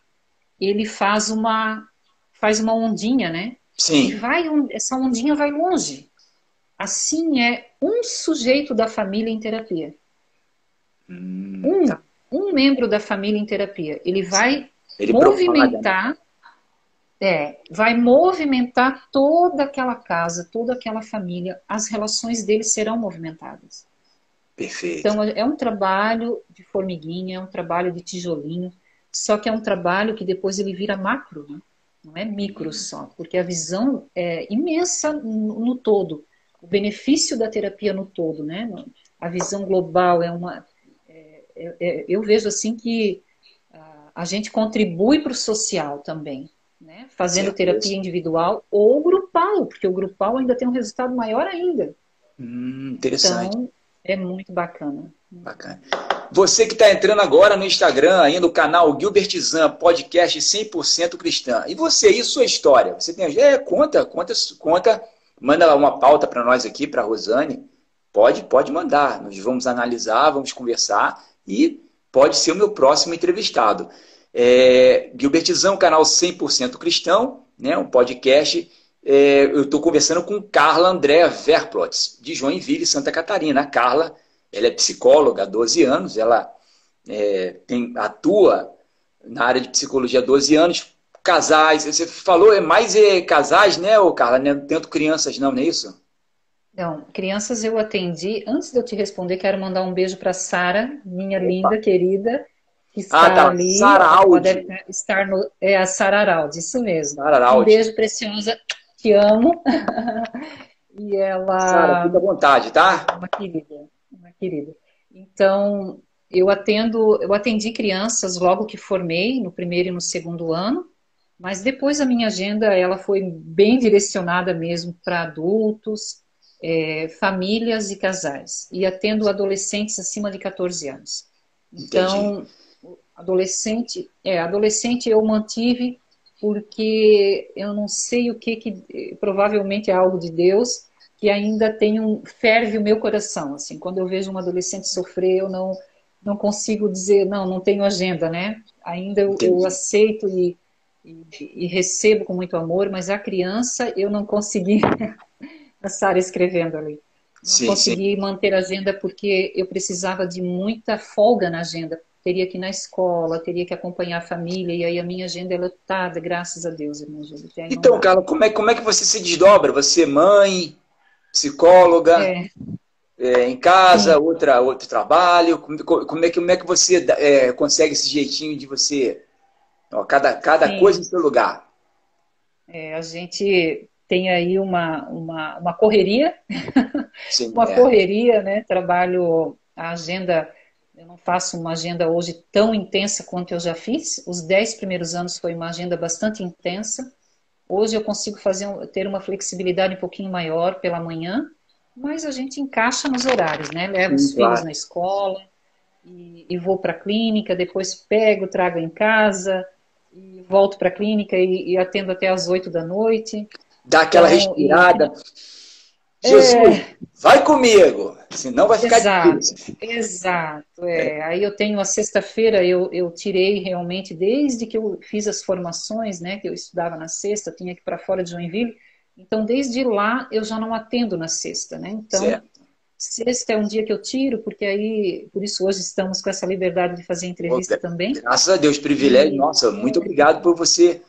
ele faz uma faz uma ondinha, né? Sim. E vai, essa ondinha vai longe. Assim é um sujeito da família em terapia. Hum, um, tá. Um membro da família em terapia. Ele vai Ele movimentar, é, vai movimentar toda aquela casa, toda aquela família. As relações dele serão movimentadas. Perfeito. Então é um trabalho de formiguinha, é um trabalho de tijolinho, só que é um trabalho que depois ele vira macro, né? não é micro uhum. só, porque a visão é imensa no, no todo o benefício da terapia no todo, né? A visão global é uma. Eu vejo assim que a gente contribui para o social também, né? Fazendo terapia individual ou grupal, porque o grupal ainda tem um resultado maior ainda. Hum, interessante. Então, é muito bacana. Bacana. Você que está entrando agora no Instagram, aí no canal Gilbert Zan, podcast 100% cristã. E você e sua história? Você tem. É, conta, conta, conta Manda uma pauta para nós aqui, para a Rosane. Pode, pode mandar. Nós vamos analisar, vamos conversar e pode ser o meu próximo entrevistado. É, Gilbertizão, canal 100% cristão, né, um podcast. É, eu estou conversando com Carla Andréa Verplotz, de Joinville, Santa Catarina. A Carla, ela é psicóloga há 12 anos, ela é, tem, atua na área de psicologia há 12 anos, casais. Você falou, é mais é, casais, né, Carla? Não é tanto crianças, não, não é isso? Não, crianças eu atendi. Antes de eu te responder, quero mandar um beijo para Sara, minha linda, querida, que está ah, tá. ali. Sara Aldi. estar no, é a Sara Araldi, isso mesmo. Sara Araldi. Um beijo, preciosa, te amo. *laughs* e ela. Sara, fica à vontade, tá? Uma querida, uma querida. Então, eu atendo, eu atendi crianças logo que formei, no primeiro e no segundo ano. Mas depois a minha agenda ela foi bem direcionada mesmo para adultos, é, famílias e casais. E atendo adolescentes acima de 14 anos. Então, Entendi. adolescente, é, adolescente eu mantive porque eu não sei o que, que provavelmente é algo de Deus que ainda tem um ferve o meu coração. Assim, quando eu vejo um adolescente sofrer, eu não não consigo dizer não, não tenho agenda, né? Ainda eu, eu aceito e e, e, recebo com muito amor, mas a criança eu não consegui *laughs* a escrevendo ali. Não sim, consegui sim. manter a agenda porque eu precisava de muita folga na agenda. Teria que ir na escola, teria que acompanhar a família, e aí a minha agenda é lotada, graças a Deus, irmão. Então, Carla, como é, como é que você se desdobra? Você é mãe, psicóloga, é. É, em casa, outra, outro trabalho? Como, como, é, como é que você é, consegue esse jeitinho de você Ó, cada cada coisa em seu lugar. É, a gente tem aí uma, uma, uma correria, Sim, *laughs* uma é. correria, né? Trabalho a agenda, eu não faço uma agenda hoje tão intensa quanto eu já fiz. Os dez primeiros anos foi uma agenda bastante intensa. Hoje eu consigo fazer ter uma flexibilidade um pouquinho maior pela manhã, mas a gente encaixa nos horários, né? Levo Sim, os claro. filhos na escola e, e vou para a clínica, depois pego, trago em casa, e volto para a clínica e, e, atendo até as 8 da noite. Dá aquela então, respirada. E... Jesus, é... vai comigo, senão vai ficar exato, difícil. Exato, é. é. Aí eu tenho a sexta-feira, eu, eu tirei realmente, desde que eu fiz as formações, né, que eu estudava na sexta, tinha que ir para fora de Joinville, então desde lá eu já não atendo na sexta, né? Então, certo. Sexta é um dia que eu tiro, porque aí, por isso hoje estamos com essa liberdade de fazer entrevista também. Graças a Deus, privilégio. E... Nossa, muito obrigado por você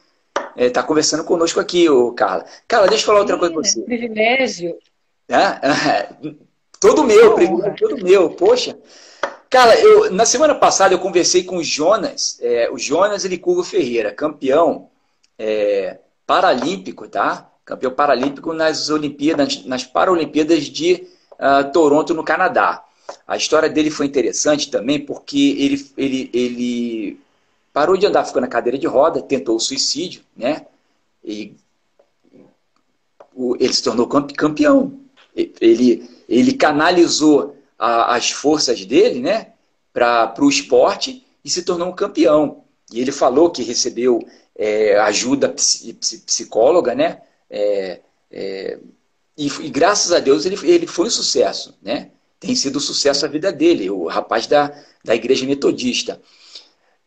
estar é, tá conversando conosco aqui, ô, Carla. Carla, deixa eu falar outra coisa para você. Privilégio. É? Todo meu, privilégio todo meu. Poxa. Cara, eu, na semana passada eu conversei com o Jonas, é, o Jonas Elicugo Ferreira, campeão é, paralímpico, tá? Campeão paralímpico nas Olimpíadas, nas Paralimpíadas de uh, Toronto, no Canadá. A história dele foi interessante também porque ele, ele, ele parou de andar, ficou na cadeira de roda, tentou o suicídio, né? E ele se tornou campeão. Ele, ele canalizou a, as forças dele, né, para o esporte e se tornou um campeão. E ele falou que recebeu é, ajuda psicóloga, né? É, é, e, e, graças a Deus ele, ele foi um sucesso, né? Tem sido um sucesso a vida dele, o rapaz da, da igreja metodista.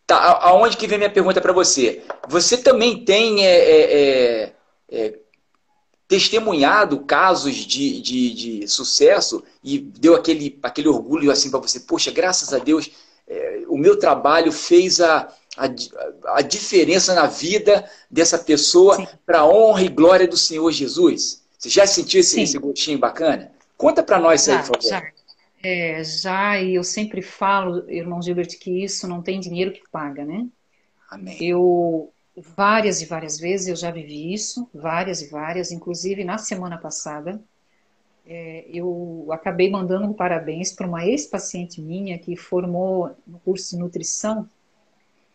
Tá, aonde que vem minha pergunta para você? Você também tem é, é, é, é, testemunhado casos de, de, de sucesso e deu aquele, aquele orgulho assim para você, poxa, graças a Deus, é, o meu trabalho fez a, a, a diferença na vida dessa pessoa para a honra e glória do Senhor Jesus? Você já sentiu esse, esse gostinho bacana? Conta para nós isso aí, por favor. Já. É, já, e eu sempre falo, irmão Gilbert, que isso não tem dinheiro que paga, né? Amém. Eu, várias e várias vezes, eu já vivi isso, várias e várias, inclusive na semana passada, é, eu acabei mandando um parabéns para uma ex-paciente minha que formou no curso de nutrição.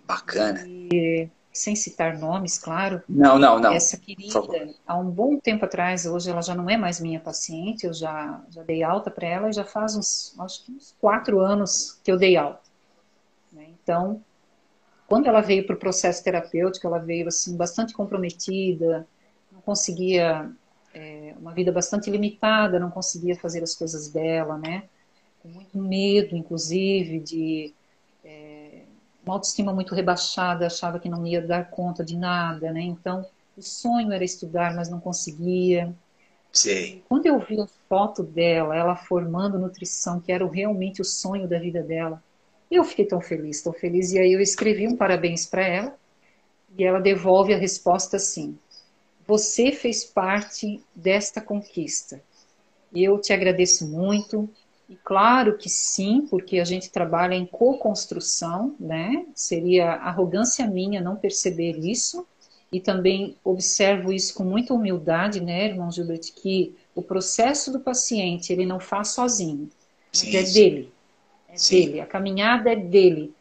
Bacana. E, sem citar nomes, claro. Não, não, não. Essa querida, há um bom tempo atrás, hoje ela já não é mais minha paciente, eu já, já dei alta para ela e já faz uns, acho que uns quatro anos que eu dei alta. Né? Então, quando ela veio para o processo terapêutico, ela veio assim bastante comprometida, não conseguia é, uma vida bastante limitada, não conseguia fazer as coisas dela, né? Com muito medo, inclusive, de é, uma autoestima muito rebaixada, achava que não ia dar conta de nada, né? Então, o sonho era estudar, mas não conseguia. Sim. Quando eu vi a foto dela, ela formando nutrição, que era realmente o sonho da vida dela, eu fiquei tão feliz, tão feliz. E aí eu escrevi um parabéns para ela e ela devolve a resposta assim: Você fez parte desta conquista. Eu te agradeço muito. E claro que sim, porque a gente trabalha em co-construção, né? Seria arrogância minha não perceber isso. E também observo isso com muita humildade, né, irmão Gilbert, que o processo do paciente ele não faz sozinho, sim, é dele é Sim. dele, a caminhada é dele.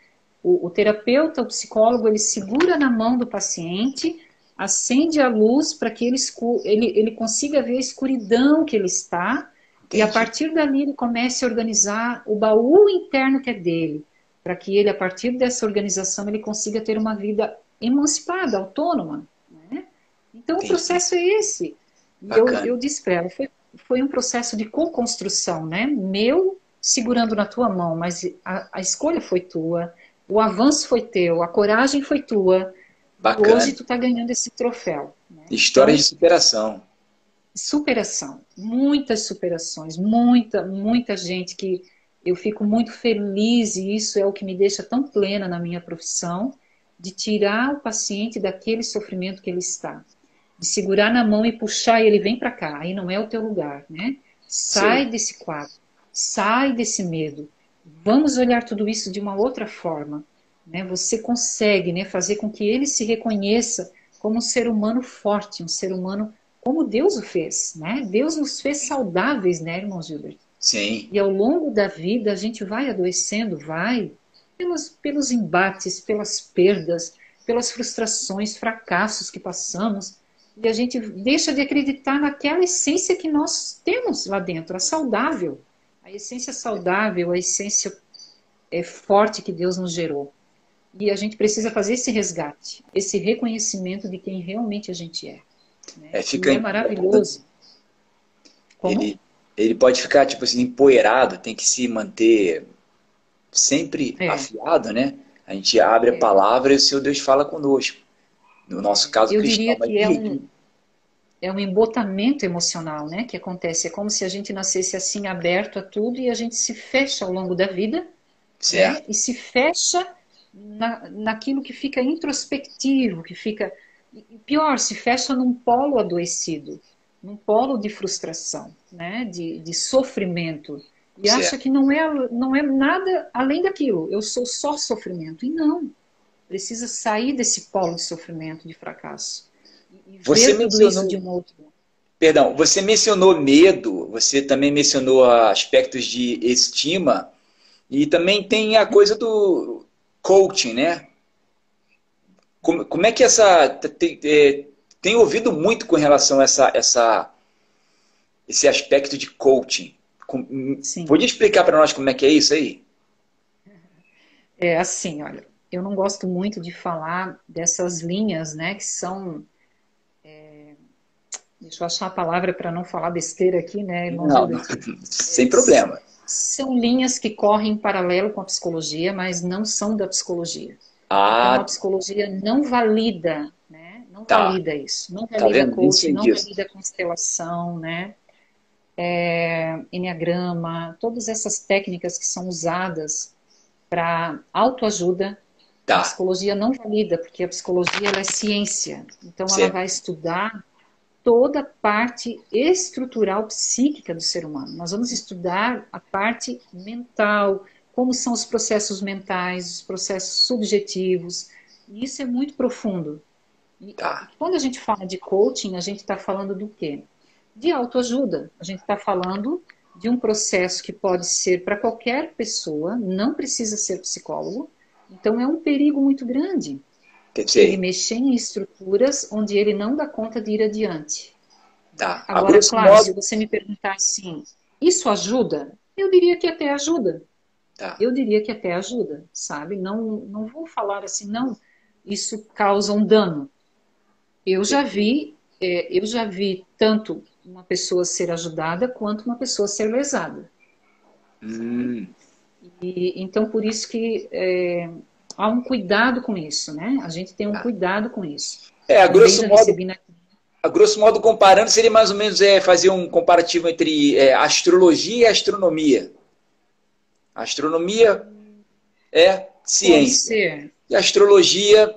O, o, terapeuta, o psicólogo, ele segura na mão do paciente, acende a luz para que ele, ele, ele consiga ver a escuridão que ele está, Entendi. e a partir dali ele comece a organizar o baú interno que é dele, para que ele, a partir dessa organização, ele consiga ter uma vida emancipada, autônoma. Né? Então Entendi. o processo é esse. E eu, eu disse para ela, foi, foi um processo de co-construção, né? Meu segurando na tua mão, mas a, a, escolha foi tua, o avanço foi teu, a coragem foi tua. Bacana. Hoje tu está ganhando esse troféu. Né? História então, de superação. Superação, muitas superações, muita, muita gente que eu fico muito feliz e isso é o que me deixa tão plena na minha profissão, de tirar o paciente daquele sofrimento que ele está, de segurar na mão e puxar e ele vem para cá, aí não é o teu lugar, né? Sai Sim. desse quadro Sai desse medo. Vamos olhar tudo isso de uma outra forma. Né? Você consegue né, fazer com que ele se reconheça como um ser humano forte, um ser humano como Deus o fez. Né? Deus nos fez saudáveis, né, irmão Gilbert? Sim. E ao longo da vida a gente vai adoecendo, vai, pelos, pelos embates, pelas perdas, pelas frustrações, fracassos que passamos, e a gente deixa de acreditar naquela essência que nós temos lá dentro, a saudável a essência saudável, a essência é, forte que Deus nos gerou. E a gente precisa fazer esse resgate, esse reconhecimento de quem realmente a gente é. Né? É, fica e é maravilhoso. Ele, ele pode ficar, tipo assim, empoeirado, tem que se manter sempre é. afiado, né? A gente abre é. a palavra e o Senhor Deus fala conosco. No nosso caso, Eu cristão, diria que é um, é um embotamento emocional, né, que acontece. É como se a gente nascesse assim aberto a tudo e a gente se fecha ao longo da vida, certo? Né, e se fecha na, naquilo que fica introspectivo, que fica e pior, se fecha num polo adoecido, num polo de frustração, né, de, de sofrimento e certo. acha que não é não é nada além daquilo. Eu sou só sofrimento e não. Precisa sair desse polo de sofrimento, de fracasso você mencionou de um outro. Perdão, você mencionou medo, você também mencionou aspectos de estima e também tem a coisa do coaching, né? Como, como é que essa tem, é, tem ouvido muito com relação a essa, essa esse aspecto de coaching? Sim. Pode explicar para nós como é que é isso aí? É assim, olha, eu não gosto muito de falar dessas linhas, né, que são Deixa eu achar a palavra para não falar besteira aqui, né, irmão? Não, *laughs* sem problema. São linhas que correm em paralelo com a psicologia, mas não são da psicologia. Ah. Então, a psicologia não valida, né? Não tá. valida isso. Não tá valida tá coaching, não valida constelação, né? É, enneagrama, todas essas técnicas que são usadas para autoajuda. Tá. A psicologia não valida, porque a psicologia é ciência. Então ela vai estudar toda a parte estrutural psíquica do ser humano. Nós vamos estudar a parte mental, como são os processos mentais, os processos subjetivos. E isso é muito profundo. Tá. Quando a gente fala de coaching, a gente está falando do quê? De autoajuda. A gente está falando de um processo que pode ser para qualquer pessoa, não precisa ser psicólogo. Então é um perigo muito grande. Entendi. Ele mexer em estruturas onde ele não dá conta de ir adiante. Tá. Agora, claro, modo... se você me perguntar assim, isso ajuda? Eu diria que até ajuda. Tá. Eu diria que até ajuda, sabe? Não, não vou falar assim, não, isso causa um dano. Eu já vi, é, eu já vi tanto uma pessoa ser ajudada quanto uma pessoa ser lesada. Hum. E, então, por isso que é, há um cuidado com isso, né? A gente tem um ah. cuidado com isso. É, a grosso modo, a grosso modo comparando, seria mais ou menos é, fazer um comparativo entre é, astrologia e astronomia. Astronomia é ciência. E astrologia,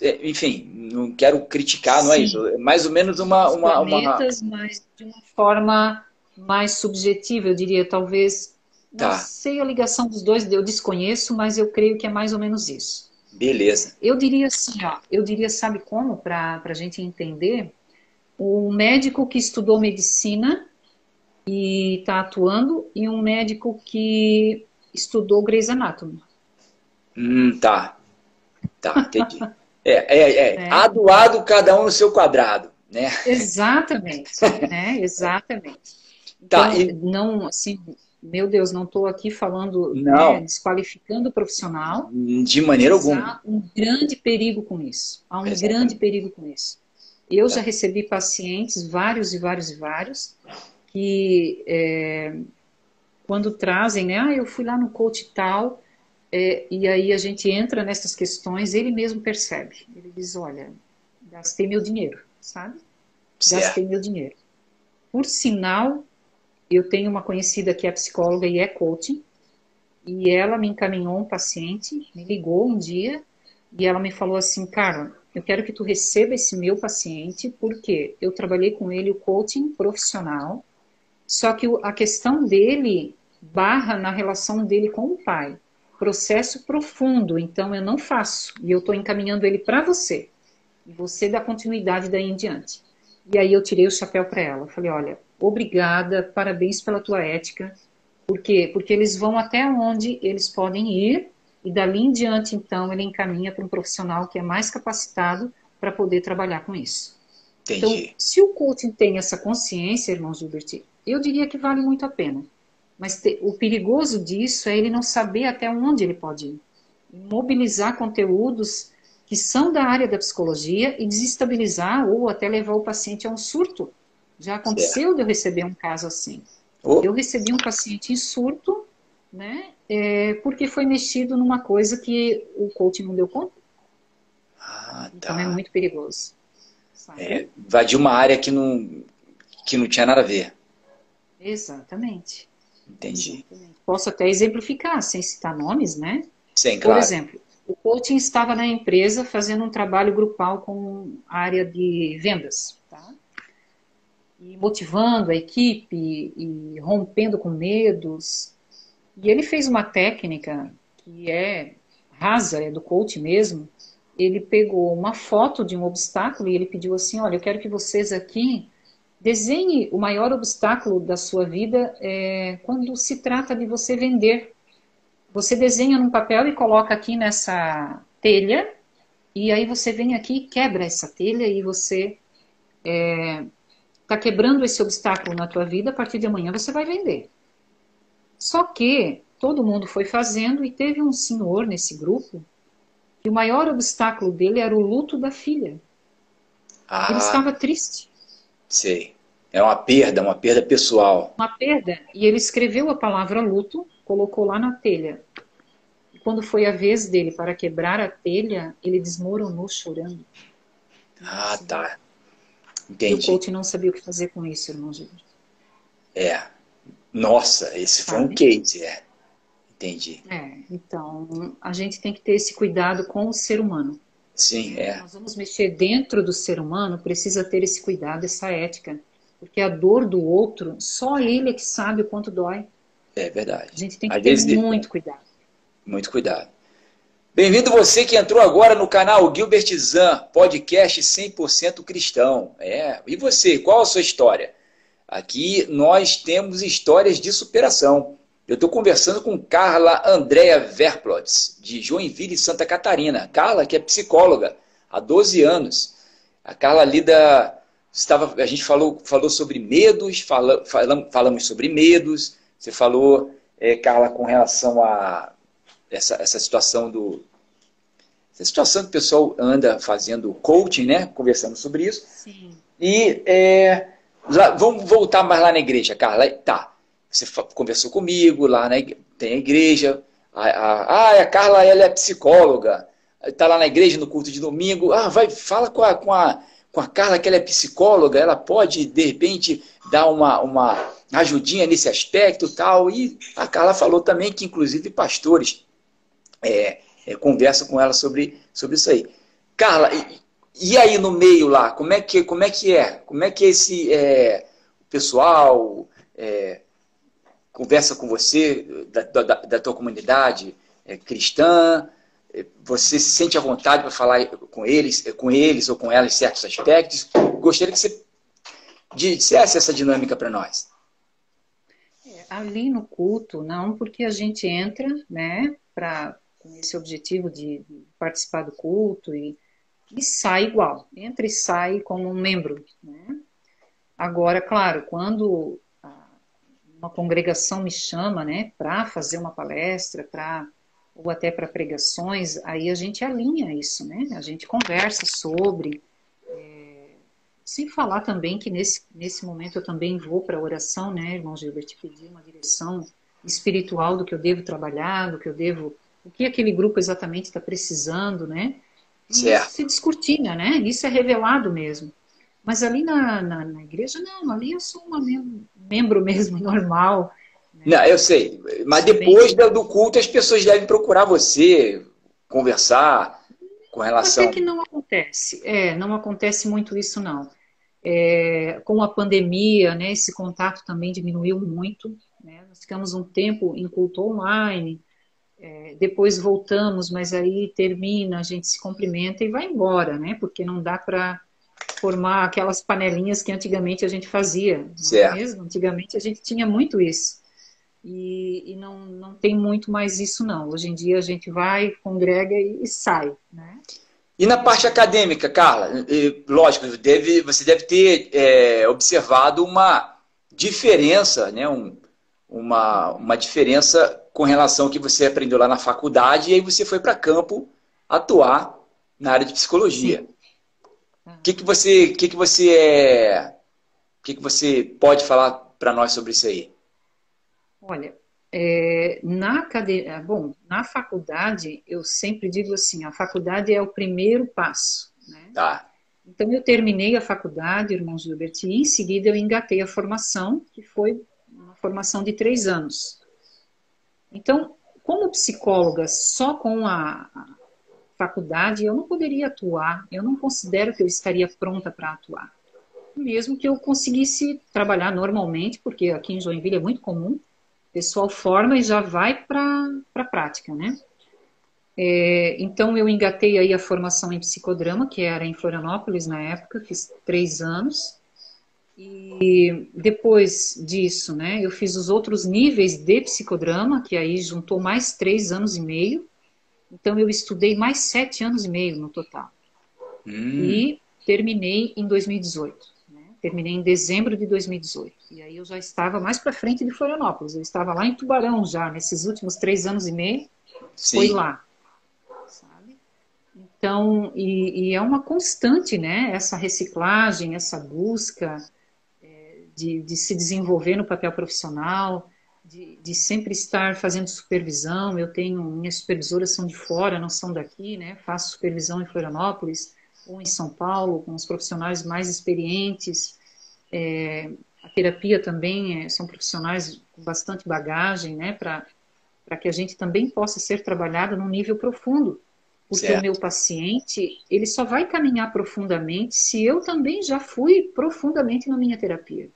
é, enfim, não quero criticar, Sim. não é isso. É mais ou menos uma. uma, planetas, uma... mas de uma forma mais subjetiva, eu diria, talvez. Tá. Não sei a ligação dos dois, eu desconheço, mas eu creio que é mais ou menos isso. Beleza. Eu diria assim, ó, eu diria, sabe como, para a gente entender? O médico que estudou medicina e está atuando, e um médico que estudou Grey's Anatomy. Hum, tá. Tá, entendi. *laughs* é, é, é. é. Adoado cada um no seu quadrado, né? Exatamente, *laughs* né? Exatamente. Tá, então, tá, e... não, assim, meu Deus, não estou aqui falando, né, desqualificando o profissional. De maneira alguma. Há um grande perigo com isso. Há um Exatamente. grande perigo com isso. Eu tá. já recebi pacientes, vários e vários e vários, que é, quando trazem, né, ah, eu fui lá no coach tal, é, e aí a gente entra nessas questões, ele mesmo percebe. Ele diz, olha, gastei meu dinheiro, sabe? Gastei meu dinheiro. Por sinal, eu tenho uma conhecida que é psicóloga e é coaching, e ela me encaminhou um paciente, me ligou um dia, e ela me falou assim, cara, eu quero que tu receba esse meu paciente, porque eu trabalhei com ele o coaching profissional, só que a questão dele barra na relação dele com o pai. Processo profundo, então eu não faço. E eu estou encaminhando ele para você. E você dá continuidade daí em diante. E aí eu tirei o chapéu para ela. Falei, olha, obrigada, parabéns pela tua ética. Por quê? Porque eles vão até onde eles podem ir e dali em diante, então, ele encaminha para um profissional que é mais capacitado para poder trabalhar com isso. Entendi. Então, se o coaching tem essa consciência, irmão Gilbert, eu diria que vale muito a pena. Mas te, o perigoso disso é ele não saber até onde ele pode ir. Mobilizar conteúdos que são da área da psicologia e desestabilizar ou até levar o paciente a um surto. Já aconteceu de eu receber um caso assim. Oh. Eu recebi um paciente em surto, né, é, porque foi mexido numa coisa que o coach não deu conta. Ah, tá. Então é muito perigoso. É, invadiu uma área que não, que não tinha nada a ver. Exatamente. Entendi. Exatamente. Posso até exemplificar, sem citar nomes, né? Sim, claro. Por exemplo, o coaching estava na empresa fazendo um trabalho grupal com a área de vendas, tá? E motivando a equipe e rompendo com medos. E ele fez uma técnica que é rasa, é do coach mesmo. Ele pegou uma foto de um obstáculo e ele pediu assim: Olha, eu quero que vocês aqui Desenhe o maior obstáculo da sua vida é, quando se trata de você vender. Você desenha num papel e coloca aqui nessa telha, e aí você vem aqui e quebra essa telha e você está é, tá quebrando esse obstáculo na tua vida, a partir de amanhã você vai vender. Só que todo mundo foi fazendo e teve um senhor nesse grupo que o maior obstáculo dele era o luto da filha. Ah. Ele estava triste. Sei. É uma perda, uma perda pessoal. Uma perda. E ele escreveu a palavra luto, colocou lá na telha. E quando foi a vez dele para quebrar a telha, ele desmoronou chorando. Ah, tá. Entendi. E o coach não sabia o que fazer com isso, irmão Gilberto. É. Nossa, esse Sabe? foi um case, é. Entendi. É, então a gente tem que ter esse cuidado com o ser humano. Sim, é. Nós vamos mexer dentro do ser humano, precisa ter esse cuidado, essa ética. Porque a dor do outro, só ele é que sabe o quanto dói. É verdade. A gente tem que Às ter vezes, muito cuidado. Muito cuidado. Bem-vindo você que entrou agora no canal Gilbert Zan, podcast 100% cristão. É, e você, qual a sua história? Aqui nós temos histórias de superação. Eu estou conversando com Carla Andréa Verplotz, de Joinville, Santa Catarina. Carla, que é psicóloga há 12 anos. A Carla lida. Estava, a gente falou, falou sobre medos, fala, falamos, falamos sobre medos. Você falou, é, Carla, com relação a essa, essa situação do. Essa situação que o pessoal anda fazendo coaching, né? Conversando sobre isso. Sim. E é, lá, vamos voltar mais lá na igreja, Carla. Tá. Você conversou comigo, lá na, tem a igreja. A, a, a Carla ela é psicóloga. Está lá na igreja no culto de domingo. Ah, vai, fala com a, com, a, com a Carla que ela é psicóloga. Ela pode, de repente, dar uma, uma ajudinha nesse aspecto tal. E a Carla falou também que, inclusive, pastores é, é, conversam com ela sobre, sobre isso aí. Carla, e, e, aí no meio lá, como é que, como é, que é? Como é que esse é, pessoal, é, conversa com você, da, da, da tua comunidade é, cristã, é, você se sente à vontade para falar com eles, é, com eles ou com elas em certos aspectos. Gostaria que você dissesse essa dinâmica para nós. É, ali no culto, não, porque a gente entra, né, para com esse objetivo de, participar do culto e, e sai igual, entra e sai como um membro, né? Agora, claro, quando uma congregação me chama, né, para fazer uma palestra, para ou até para pregações, aí a gente alinha isso, né? A gente conversa sobre, é, sem falar também que nesse, nesse momento eu também vou para a oração, né, irmão Gilbert, pedir uma direção espiritual do que eu devo trabalhar, do que eu devo, o que aquele grupo exatamente está precisando, né? E certo. se descortina, né? Isso é revelado mesmo. Mas ali na, na, na igreja, não, ali eu sou uma membro, membro mesmo, *laughs* normal. Né? Não, eu sei. Mas depois bem... do culto, as pessoas devem procurar você, conversar com relação. Até que não acontece. É, não acontece muito isso, não. É, com a pandemia, né, esse contato também diminuiu muito. Né? Nós ficamos um tempo em culto online, é, depois voltamos, mas aí termina, a gente se cumprimenta e vai embora, né? Porque não dá para formar aquelas panelinhas que antigamente a gente fazia. É certo. Mesmo? Antigamente a gente tinha muito isso. E, e, não, não tem muito mais isso, não. Hoje em dia a gente vai, congrega e, e sai. Né? E na parte acadêmica, Carla, lógico, deve, você deve ter é, observado uma diferença, né? Um, uma, uma diferença com relação ao que você aprendeu lá na faculdade e aí você foi para campo atuar na área de psicologia. Sim. O que, que você, que que você é, que, que você pode falar para nós sobre isso aí? Olha, é, na cadeira, ah, bom, na faculdade eu sempre digo assim, a faculdade é o primeiro passo, né? Tá. Então eu terminei a faculdade, irmão Gilbert, e em seguida eu engatei a formação, que foi uma formação de três anos. Então, como psicóloga, só com a, faculdade, eu não poderia atuar, eu não considero que eu estaria pronta para atuar. Mesmo que eu conseguisse trabalhar normalmente, porque aqui em Joinville é muito comum, o pessoal forma e já vai para a prática, né? É, então eu engatei aí a formação em psicodrama, que era em Florianópolis na época, fiz três anos. E depois disso, né, eu fiz os outros níveis de psicodrama, que aí juntou mais três anos e meio. Então eu estudei mais sete anos e meio no total. Hum. E terminei em 2018. Né? Terminei em dezembro de 2018. E aí eu já estava mais para frente de Florianópolis. Eu estava lá em Tubarão já, nesses últimos três anos e meio. Sim. Foi lá. Sabe? Então, e, e, é uma constante, né? Essa reciclagem, essa busca é, de, de se desenvolver no papel profissional de, de, sempre estar fazendo supervisão. Eu tenho, minhas supervisoras são de fora, não são daqui, né? Faço supervisão em Florianópolis, ou em São Paulo, com os profissionais mais experientes. É, a terapia também é, são profissionais com bastante bagagem, né, para que a gente também possa ser trabalhada num nível profundo. Porque certo. o meu paciente, ele só vai caminhar profundamente se eu também já fui profundamente na minha terapia.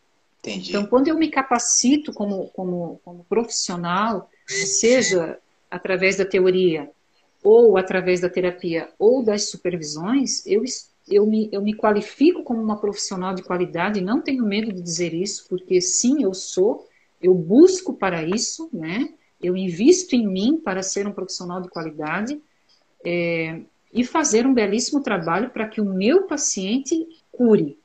Entendi. Então, quando eu me capacito como, como, como profissional, seja através da teoria, ou através da terapia, ou das supervisões, eu, eu, me, eu me qualifico como uma profissional de qualidade, não tenho medo de dizer isso, porque sim, eu sou, eu busco para isso, né? Eu invisto em mim para ser um profissional de qualidade, é, e fazer um belíssimo trabalho para que o meu paciente cure.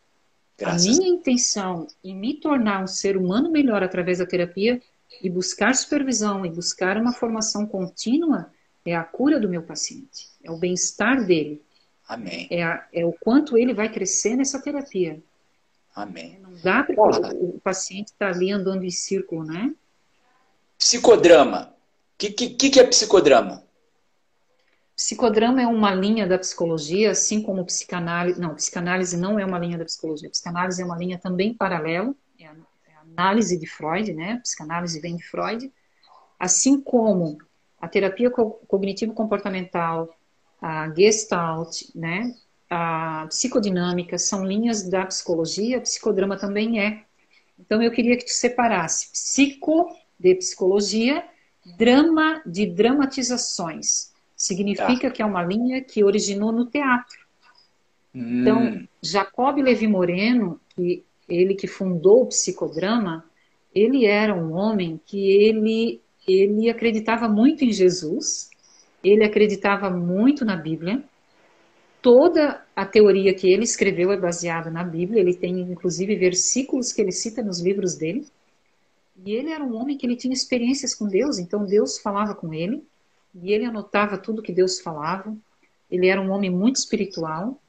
Graças. A minha intenção em me tornar um ser humano melhor através da terapia e buscar supervisão e buscar uma formação contínua é a cura do meu paciente, é o bem-estar dele. Amém. É, a, é, o quanto ele vai crescer nessa terapia. Amém. Não dá para o, o, paciente estar tá ali andando em círculo, né? Psicodrama. O que, que, que é psicodrama? Psicodrama é uma linha da psicologia, assim como psicanálise. Não, psicanálise não é uma linha da psicologia. Psicanálise é uma linha também paralela, é a, é a análise de Freud, né? Psicanálise vem de Freud. Assim como a terapia cognitivo-comportamental, a Gestalt, né? A psicodinâmica são linhas da psicologia, psicodrama também é. Então eu queria que tu separasse psico de psicologia, drama de dramatizações. Significa tá. que é uma linha que originou no teatro. Hum. Então, Jacob Levi Moreno, que ele que fundou o psicodrama, ele era um homem que ele ele acreditava muito em Jesus, ele acreditava muito na Bíblia. Toda a teoria que ele escreveu é baseada na Bíblia, ele tem inclusive versículos que ele cita nos livros dele. E ele era um homem que ele tinha experiências com Deus, então Deus falava com ele e ele anotava tudo que Deus falava. Ele era um homem muito espiritual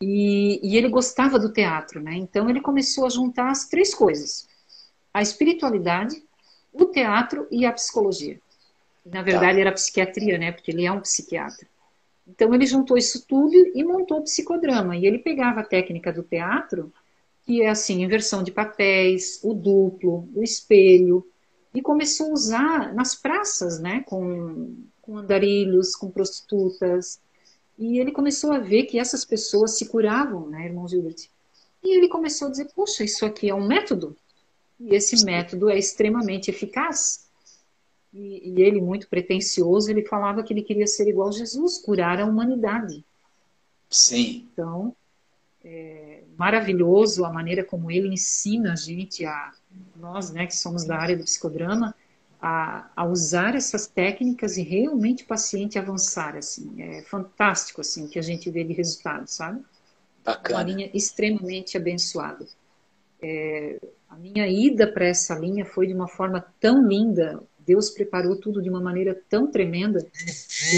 e, e, ele gostava do teatro, né? Então ele começou a juntar as três coisas: a espiritualidade, o teatro e a psicologia. Na verdade, tá. era a psiquiatria, né? Porque ele é um psiquiatra. Então ele juntou isso tudo e montou o psicodrama. E ele pegava a técnica do teatro, que é assim, inversão de papéis, o duplo, o espelho, e começou a usar nas praças, né, com, com andarilhos, com prostitutas, e ele começou a ver que essas pessoas se curavam, né, irmão Gilbert? E ele começou a dizer, poxa, isso aqui é um método, e esse método é extremamente eficaz. E, e ele, muito pretensioso, ele falava que ele queria ser igual a Jesus, curar a humanidade. Sim. Então, é maravilhoso a maneira como ele ensina a gente a nós, né, que somos da área do psicodrama, a, a, usar essas técnicas e realmente o paciente avançar, assim, é fantástico, assim, que a gente vê de resultado, sabe? Bacana. Uma linha extremamente abençoada. É, a minha ida para essa linha foi de uma forma tão linda, Deus preparou tudo de uma maneira tão tremenda,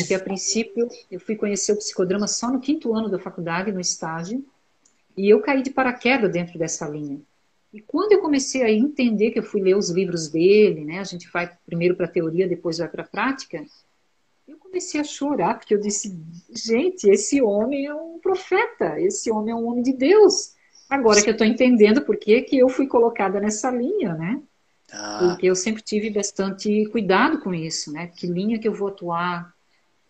que a princípio eu fui conhecer o psicodrama só no quinto ano da faculdade, no estágio, e eu caí de paraquedas dentro dessa linha. E quando eu comecei a entender que eu fui ler os livros dele, né, a gente vai primeiro para a teoria, depois vai para a prática, eu comecei a chorar, porque eu disse, gente, esse homem é um profeta, esse homem é um homem de Deus. Agora que eu estou entendendo por que, que eu fui colocada nessa linha, né? Ah. Porque eu sempre tive bastante cuidado com isso, né? Que linha que eu vou atuar,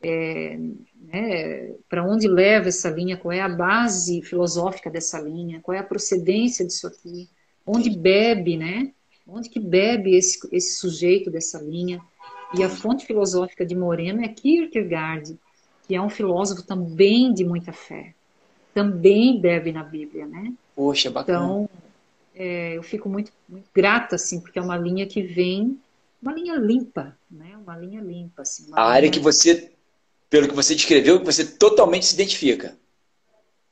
é, né, para onde leva essa linha, qual é a base filosófica dessa linha, qual é a procedência disso aqui onde bebe, né? Onde que bebe esse, esse sujeito dessa linha? E a fonte filosófica de Moreno é Kierkegaard, que é um filósofo também de muita fé. Também bebe na Bíblia, né? Poxa, bacana. Então, é, eu fico muito, muito grata, assim, porque é uma linha que vem, uma linha limpa, né? Uma linha limpa, assim. a área que você, pelo que você descreveu, que você totalmente se identifica.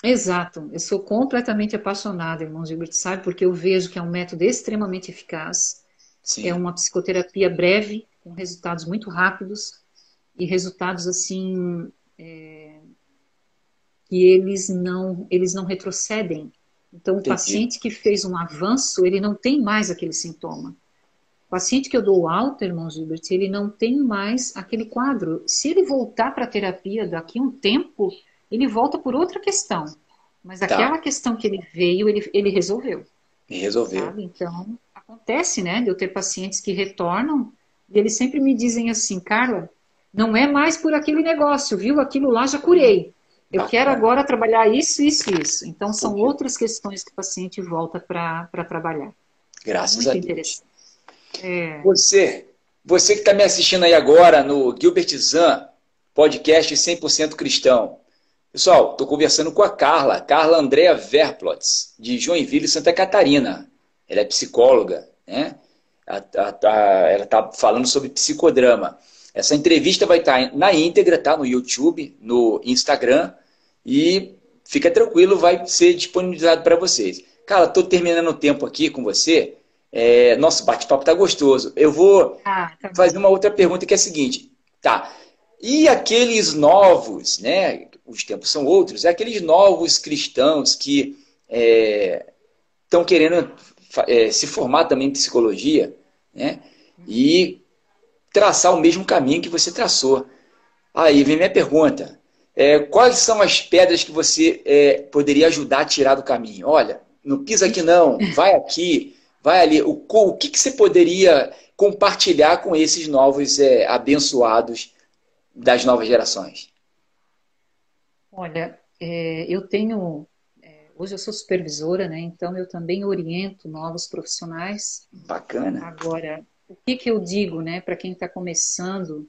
Exato, eu sou completamente apaixonada, irmão Gilbert, sabe? Porque eu vejo que é um método extremamente eficaz, Sim. é uma psicoterapia breve, com resultados muito rápidos e resultados assim é, que eles não eles não retrocedem. Então, Entendi. o paciente que fez um avanço, ele não tem mais aquele sintoma. O paciente que eu dou alta, irmão Gilbert, ele não tem mais aquele quadro. Se ele voltar para a terapia daqui a um tempo, ele volta por outra questão. Mas tá. aquela questão que ele veio, ele, ele resolveu. E resolveu. Sabe? Então, acontece, né, de eu ter pacientes que retornam e eles sempre me dizem assim, Carla, não é mais por aquele negócio, viu? Aquilo lá já curei. Eu Bacana. quero agora trabalhar isso, isso, isso. Então, são outras questões que o paciente volta para trabalhar. Graças Muito a Deus. É... Você, você que está me assistindo aí agora no Gilbert Zan, podcast 100% cristão. Pessoal, estou conversando com a Carla, Carla Andrea Verplots, de Joinville, Santa Catarina. Ela é psicóloga, né? Ela está falando sobre psicodrama. Essa entrevista vai estar tá na íntegra, tá? No YouTube, no Instagram e fica tranquilo, vai ser disponibilizado para vocês. Cara, estou terminando o tempo aqui com você. É, nosso bate-papo está gostoso. Eu vou ah, tá fazer uma outra pergunta que é a seguinte. Tá. E aqueles novos, né? Os tempos são outros, é aqueles novos cristãos que estão é, querendo é, se formar também em psicologia, né? E traçar o mesmo caminho que você traçou. Aí vem minha pergunta. É, quais são as pedras que você é, poderia ajudar a tirar do caminho? Olha, não pisa aqui não, vai aqui, vai ali. O, o que, que você poderia compartilhar com esses novos é, abençoados das novas gerações? Olha, é, eu tenho. É, hoje eu sou supervisora, né? Então eu também oriento novos profissionais. Bacana. Agora, o que, que eu digo, né, para quem está começando?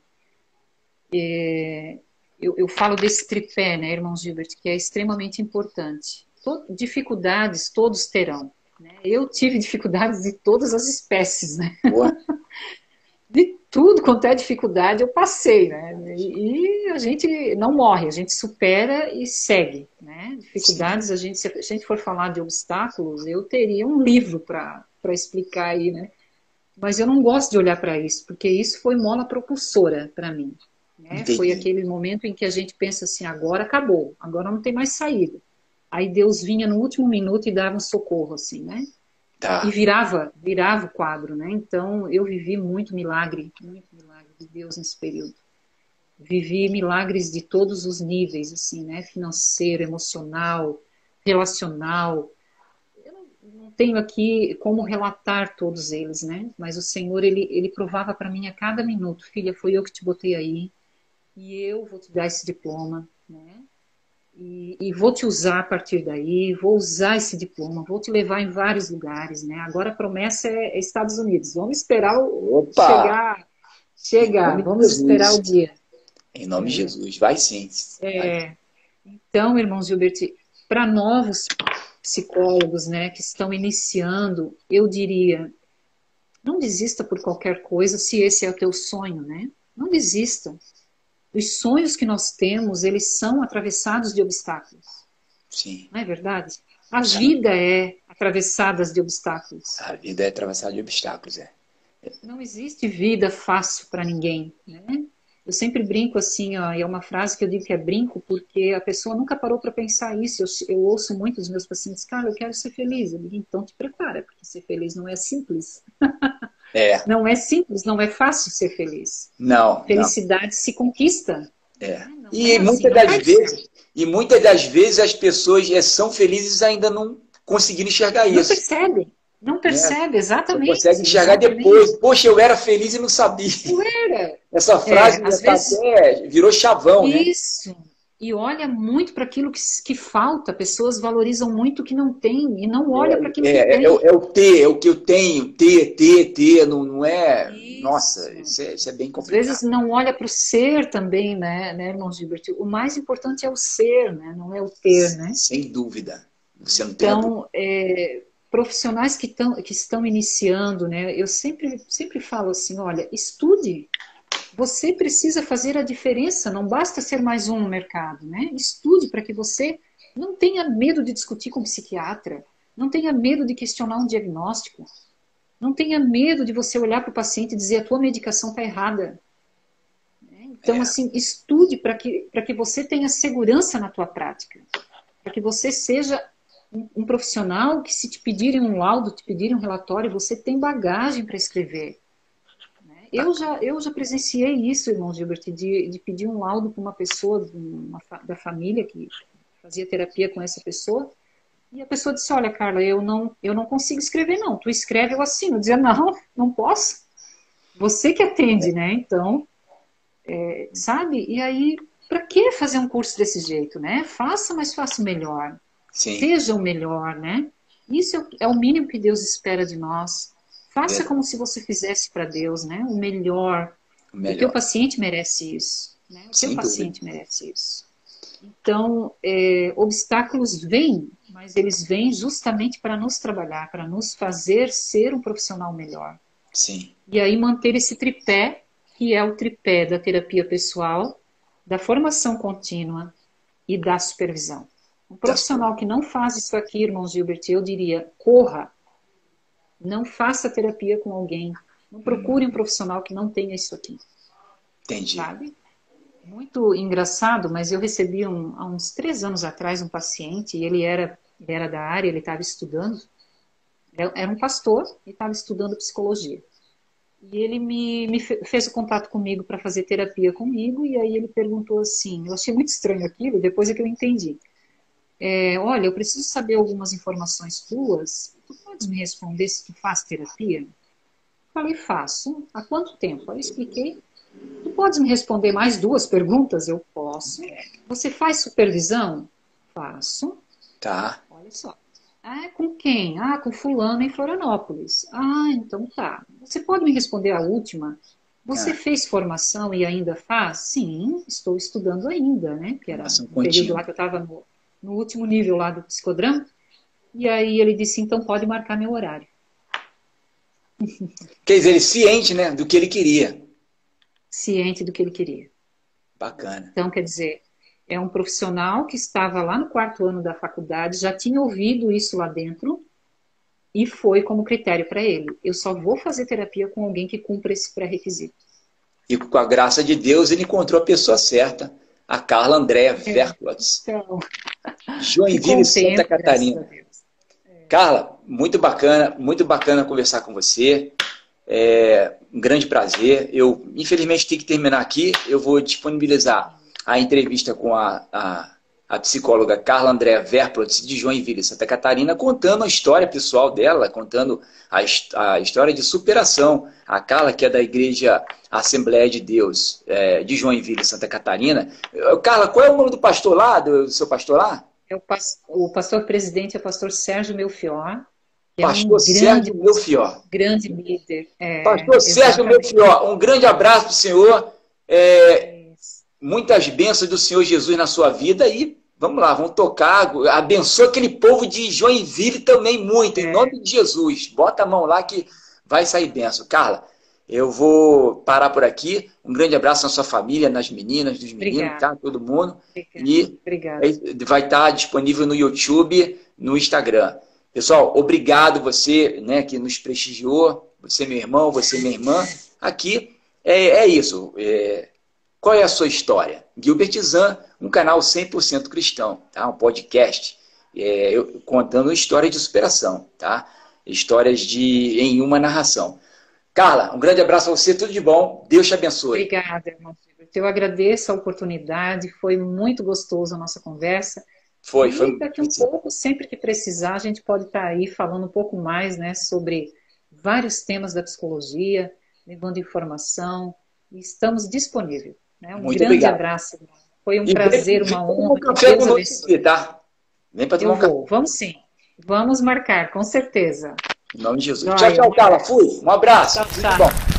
É, eu, eu, falo desse tripé, né, irmão Gilbert, que é extremamente importante. Todo, dificuldades todos terão. Né? Eu tive dificuldades de todas as espécies, né? *laughs* de tudo quanto é dificuldade eu passei, né? E, a gente não morre, a gente supera e segue, né? Dificuldades, a gente, se a gente for falar de obstáculos, eu teria um livro para explicar aí, né? Mas eu não gosto de olhar para isso, porque isso foi mola propulsora para mim. Né? Foi aquele momento em que a gente pensa assim, agora acabou, agora não tem mais saída. Aí Deus vinha no último minuto e dava um socorro, assim, né? Tá. E virava, virava o quadro, né? Então eu vivi muito milagre, muito milagre de Deus nesse período. Vivi milagres de todos os níveis, assim, né? Financeiro, emocional, relacional. Eu não, tenho aqui como relatar todos eles, né? Mas o Senhor, ele, ele provava para mim a cada minuto, filha, foi eu que te botei aí, e eu vou te dar esse diploma? E, e, vou te usar a partir daí, vou usar esse diploma, vou te levar em vários lugares, né? Agora a promessa é, é Estados Unidos. Vamos esperar o, Opa! chegar, chegar. Vamos esperar o dia. Em nome de Jesus, vai sim. É, então, irmãos Gilbert, para novos psicólogos, né, que estão iniciando, eu diria, não desista por qualquer coisa se esse é o teu sonho, né? Não desista. Os sonhos que nós temos, eles são atravessados de obstáculos. Sim. Não é verdade? A Sim. vida é atravessada de obstáculos. A vida é atravessada de obstáculos, é. Não existe vida fácil para ninguém, né? Eu sempre brinco assim, ó, e é uma frase que eu digo que é brinco, porque a pessoa nunca parou para pensar isso. Eu, eu, ouço muito dos meus pacientes, cara, eu quero ser feliz. Eu digo, então te prepara, porque ser feliz não é simples. *laughs* É. Não é simples, não é fácil ser feliz. Não. Felicidade não. se conquista. É. Né? e é muitas assim, das vezes, e muitas das vezes as pessoas é, são felizes ainda não conseguindo enxergar isso. Não percebe. Não percebe, é. exatamente. Só consegue enxergar exatamente. depois. Poxa, eu era feliz e não sabia. Eu era. Essa frase é, vezes... até virou chavão, isso. né? Isso e olha muito para aquilo que, que falta. Pessoas valorizam muito o que não tem e não olha é, para aquilo é, que é, tem. É, é, o T, é o que eu tenho, T, T, T, não, não é. Isso. Nossa, isso é, isso é, bem complicado. Às vezes não olha para o ser também, né, né, irmão Gilbert? O mais importante é o ser, né? Não é o ter, né? Sem dúvida. Você não então, é, profissionais que, tão, que estão iniciando, né? Eu sempre, sempre falo assim, olha, estude, você precisa fazer a diferença, não basta ser mais um no mercado, né? Estude para que você não tenha medo de discutir com o psiquiatra, não tenha medo de questionar um diagnóstico, não tenha medo de você olhar para o paciente e dizer a tua medicação está errada. Né? Então, é. assim, estude para que, que você tenha segurança na tua prática, para que você seja um, um profissional que se te pedirem um laudo, te pedirem um relatório, você tem bagagem para escrever eu já, eu já presenciei isso, irmão Gilbert, de, de pedir um laudo para uma pessoa uma, da família que fazia terapia com essa pessoa, e a pessoa disse, olha, Carla, eu não, eu não consigo escrever, não. Tu escreve, eu assino. Eu dizia, não, não posso. Você que atende, né? Então, é, sabe? E aí, para que fazer um curso desse jeito, né? Faça, mas faça o melhor. Sim. Seja o melhor, né? Isso é, é o mínimo que Deus espera de nós. Faça é. como se você fizesse para Deus, né? O melhor. o melhor. Porque o paciente merece isso. Né? O seu paciente merece isso. Então, é, obstáculos vêm, mas eles vêm justamente para nos trabalhar, para nos fazer ser um profissional melhor. Sim. E aí manter esse tripé, que é o tripé da terapia pessoal, da formação contínua e da supervisão. Um profissional que não faz isso aqui, irmãos Gilbert, eu diria, corra. Não faça terapia com alguém. Não procure um profissional que não tenha isso aqui. Entendi. Sabe? Muito engraçado, mas eu recebi um, há uns três anos atrás um paciente, e ele era, ele era da área, ele estava estudando, era um pastor e estava estudando psicologia. E ele me, me fez o contato comigo para fazer terapia comigo, e aí ele perguntou assim: eu achei muito estranho aquilo, depois é que eu entendi. É, olha, eu preciso saber algumas informações tuas, tu podes me responder se tu faz terapia? Falei, faço. Há quanto tempo? Aí eu expliquei. Tu podes me responder mais duas perguntas? Eu posso. Você faz supervisão? Faço. Tá. Olha só. Ah, com quem? Ah, com fulano em Florianópolis. Ah, então tá. Você pode me responder a última? Você ah. fez formação e ainda faz? Sim, estou estudando ainda, né? Que era o período lá que eu estava no, no, último nível lá do psicodrama. E aí ele disse, então pode marcar meu horário. *laughs* Quer dizer, ele ciente, né, do que ele queria. Ciente do que ele queria. Bacana. Então, quer dizer, é um profissional que estava lá no quarto ano da faculdade, já tinha ouvido isso lá dentro e foi como critério para ele. Eu só vou fazer terapia com alguém que cumpra esse pré-requisito. E com a graça de Deus, ele encontrou a pessoa certa, a Carla Andréa é, Verklotz. Então, Joinville, Santa Catarina. É. Carla, muito bacana, muito bacana conversar com você. É um grande prazer. Eu, infelizmente, tenho que terminar aqui. Eu vou disponibilizar a entrevista com a, a, a psicóloga Carla Andréa Verplotz de Joinville, Santa Catarina, contando a história pessoal dela, contando a, a história de superação. A Carla, que é da Igreja Assembleia de Deus é, de Joinville, Santa Catarina. Carla, qual é o nome do pastor lá, do seu pastor lá? É o, o pastor presidente é o pastor Sérgio Melfior. Pastor é um Sérgio Melfior. Grande líder. É, pastor exatamente. Sérgio Melfior, um grande abraço para o senhor. É, muitas bênçãos do Senhor Jesus na sua vida e vamos lá, vamos tocar. Abençoa aquele povo de Joinville também muito, em é. nome de Jesus. Bota a mão lá que vai sair benção. Carla, eu vou parar por aqui. Um grande abraço na sua família, nas meninas, dos meninos, tá? Todo mundo. E Obrigada. vai estar disponível no YouTube, no Instagram. Pessoal, obrigado você né, que nos prestigiou, você meu irmão, você minha irmã. Aqui é, é isso. É, qual é a sua história? Gilbert Zan, um canal 100% cristão, tá? um podcast é, eu, contando histórias de superação, tá? histórias de em uma narração. Carla, um grande abraço a você, tudo de bom, Deus te abençoe. Obrigada, irmão Eu agradeço a oportunidade, foi muito gostoso a nossa conversa. Foi, e foi. Daqui um pouco, sempre que precisar, a gente pode estar aí falando um pouco mais né, sobre vários temas da psicologia, levando informação, e estamos disponíveis. Né? Um Muito grande obrigado. abraço. Foi um e prazer, vem, uma honra. Um café conosco aqui, tá? Vem para tomar um café. Vamos sim. Vamos marcar, com certeza. Em nome de Jesus. Tchau, tchau, Carla. Fui. Um abraço. Tchau, tchau.